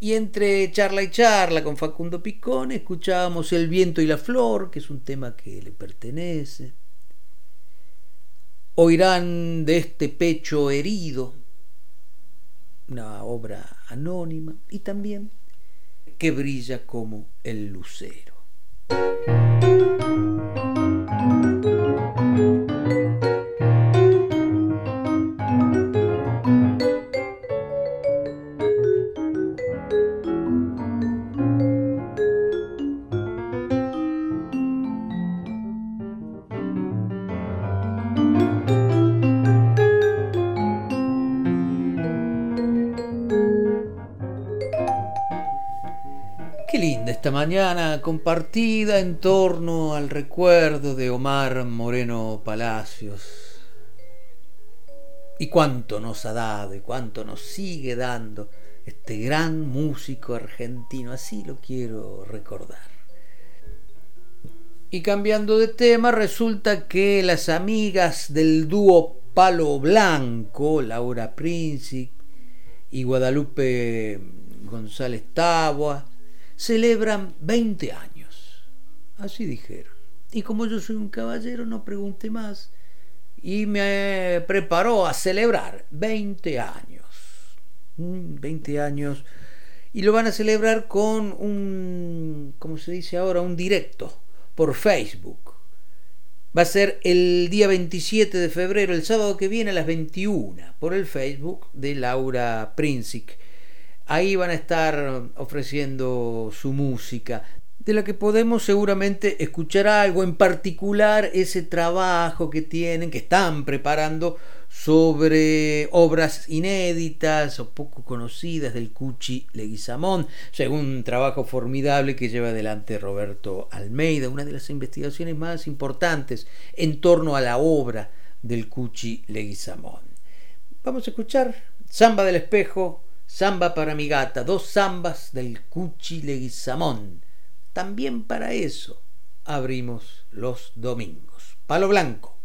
Y entre charla y charla con Facundo Picón escuchábamos El viento y la flor, que es un tema que le pertenece. Oirán de este pecho herido, una obra anónima y también que brilla como el lucero. mañana compartida en torno al recuerdo de Omar Moreno Palacios. Y cuánto nos ha dado y cuánto nos sigue dando este gran músico argentino, así lo quiero recordar. Y cambiando de tema, resulta que las amigas del dúo Palo Blanco, Laura Princip y Guadalupe González Tabua, celebran 20 años. Así dijeron. Y como yo soy un caballero, no pregunté más y me preparó a celebrar 20 años. Mm, 20 años. Y lo van a celebrar con un, como se dice ahora, un directo por Facebook. Va a ser el día 27 de febrero, el sábado que viene a las 21, por el Facebook de Laura Princic. Ahí van a estar ofreciendo su música, de la que podemos seguramente escuchar algo, en particular ese trabajo que tienen, que están preparando sobre obras inéditas o poco conocidas del Cuchi Leguizamón, según un trabajo formidable que lleva adelante Roberto Almeida, una de las investigaciones más importantes en torno a la obra del Cuchi Leguizamón. Vamos a escuchar Samba del Espejo Samba para mi gata, dos zambas del Cuchi Leguizamón. También para eso abrimos los domingos. Palo Blanco.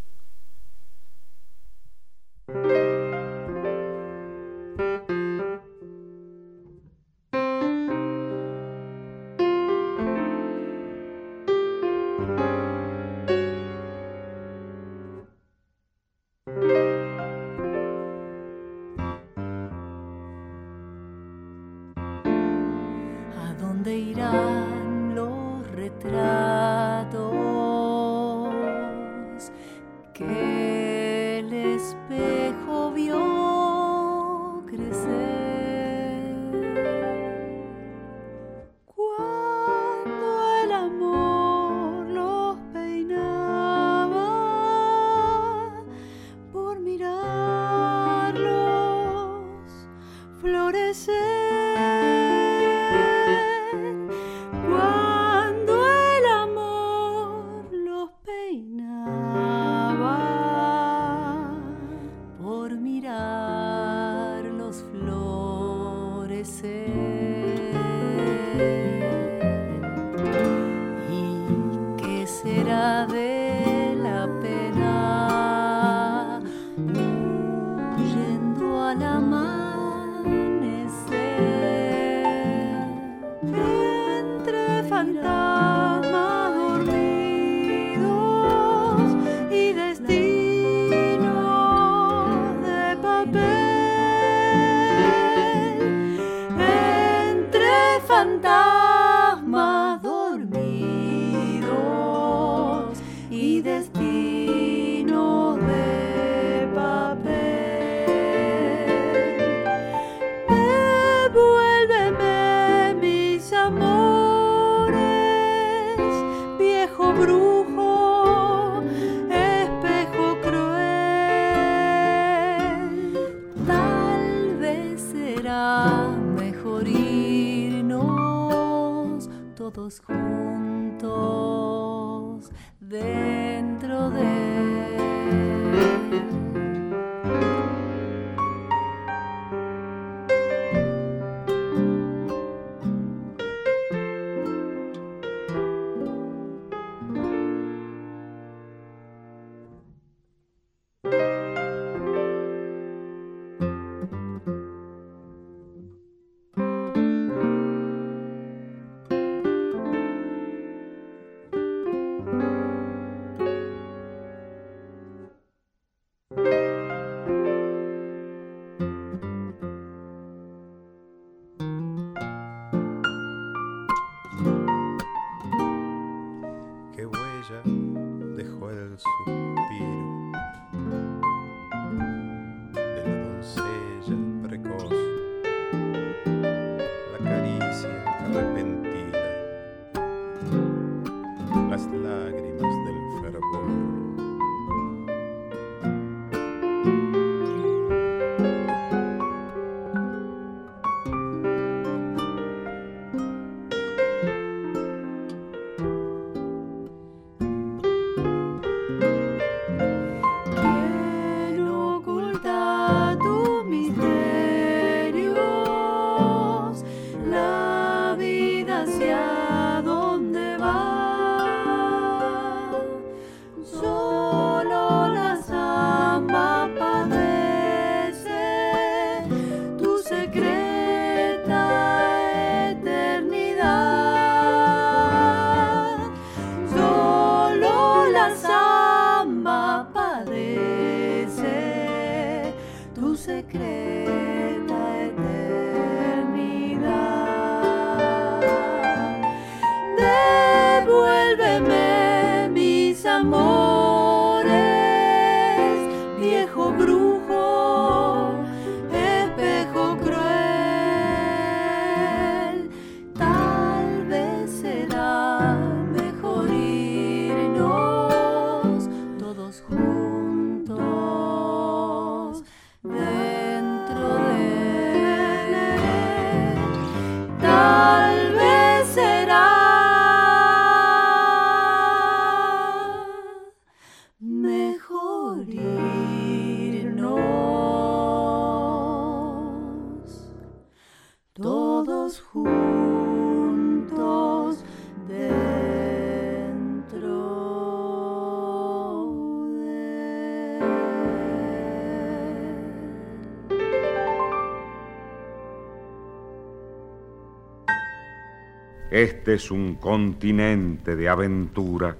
Este es un continente de aventura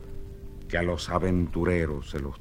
que a los aventureros se los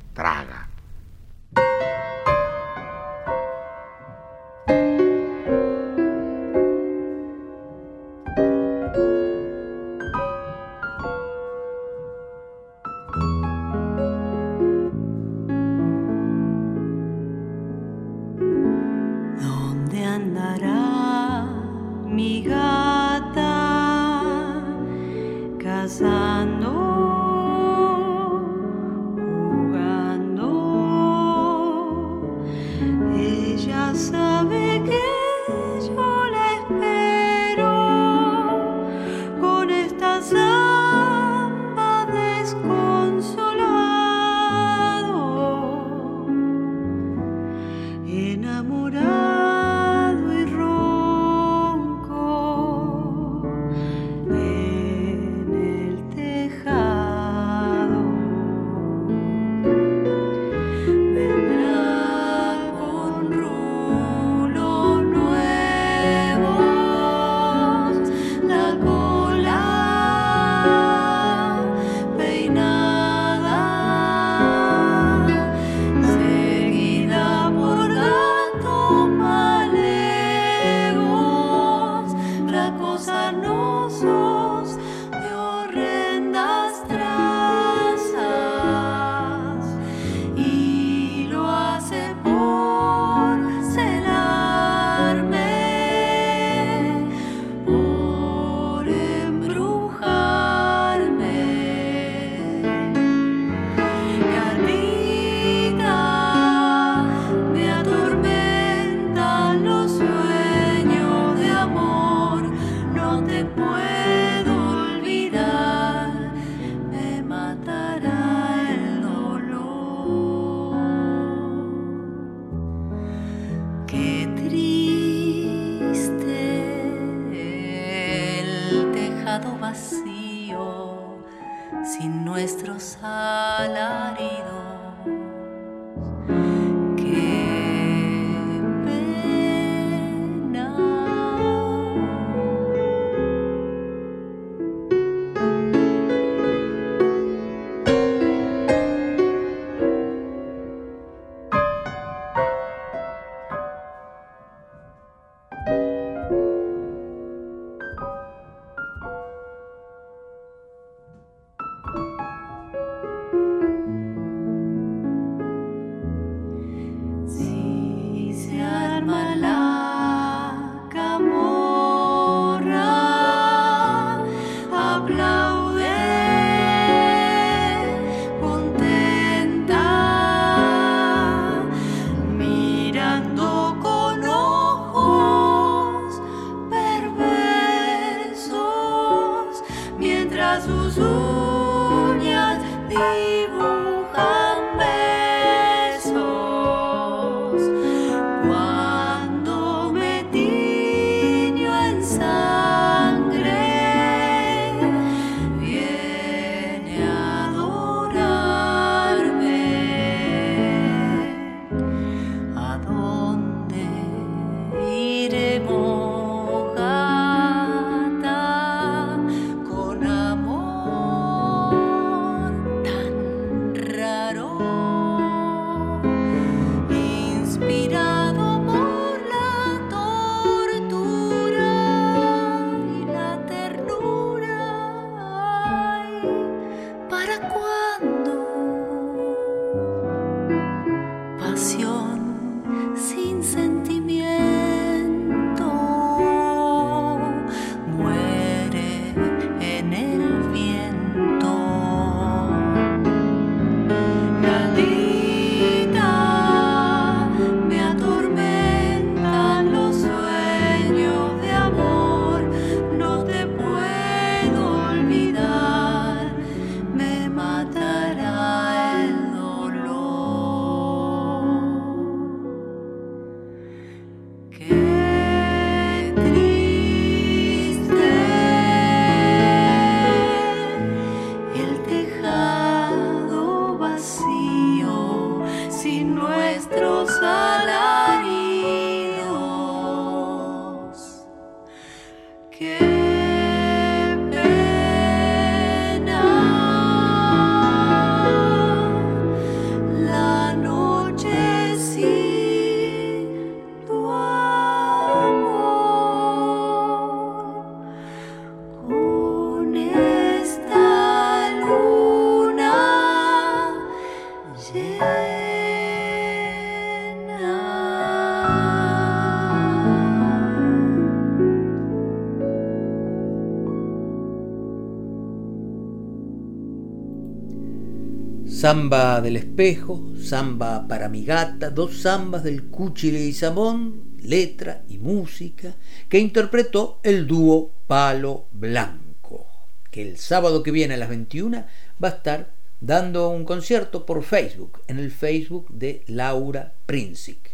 Samba del espejo, samba para mi gata, dos zambas del Cuchile y Samón, letra y música, que interpretó el dúo Palo Blanco, que el sábado que viene a las 21 va a estar dando un concierto por Facebook, en el Facebook de Laura Princic.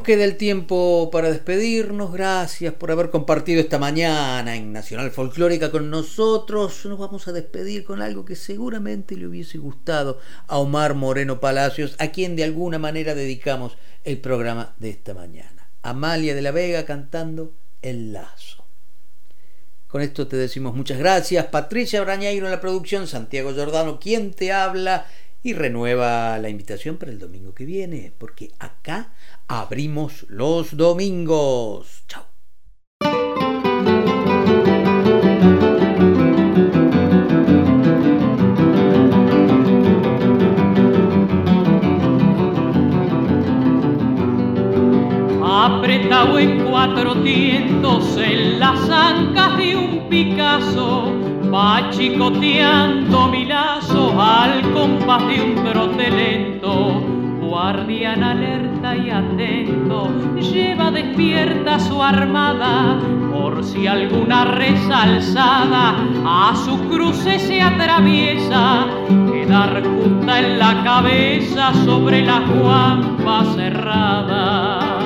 Nos queda el tiempo para despedirnos. Gracias por haber compartido esta mañana en Nacional Folclórica con nosotros. Nos vamos a despedir con algo que seguramente le hubiese gustado a Omar Moreno Palacios, a quien de alguna manera dedicamos el programa de esta mañana. Amalia de la Vega cantando El Lazo. Con esto te decimos muchas gracias. Patricia Brañairo en la producción, Santiago Giordano, quien te habla y renueva la invitación para el domingo que viene, porque acá abrimos los domingos. Chao. Apretado en cuatro tientos en las ancas de un Picasso, va chicoteando mi lazo al compás de un trote lento. Guardián alerta y atento lleva despierta su armada. Por si alguna resalzada a su cruce se atraviesa. Quedar junta en la cabeza sobre la guampa cerrada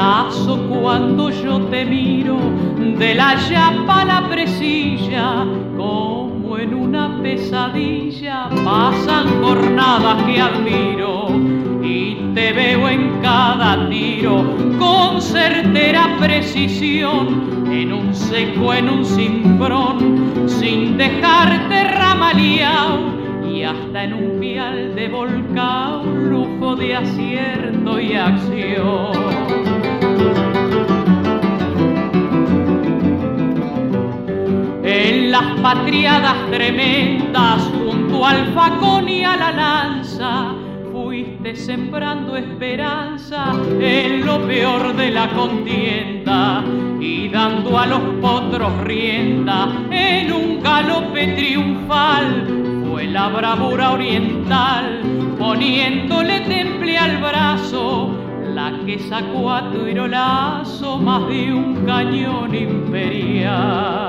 lazo cuando yo te miro de la llapa a la presilla en una pesadilla pasan jornadas que admiro y te veo en cada tiro con certera precisión en un seco, en un cimbrón, sin dejarte ramaleado y hasta en un vial de volcán, lujo de acierto y acción. En las patriadas tremendas junto al facón y a la lanza fuiste sembrando esperanza en lo peor de la contienda y dando a los potros rienda. En un galope triunfal fue la bravura oriental poniéndole temple al brazo la que sacó a tu irolazo más de un cañón imperial.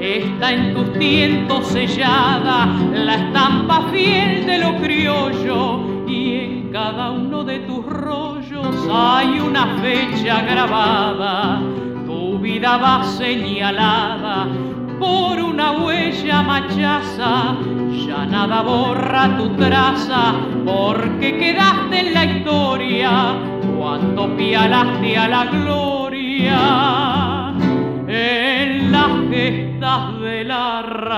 Está en tus tientos sellada la estampa fiel de lo criollo y en cada uno de tus rollos hay una fecha grabada. Tu vida va señalada por una huella machaza, ya nada borra tu traza, porque quedaste en la historia cuando pialaste a la gloria en las gestas de la raza.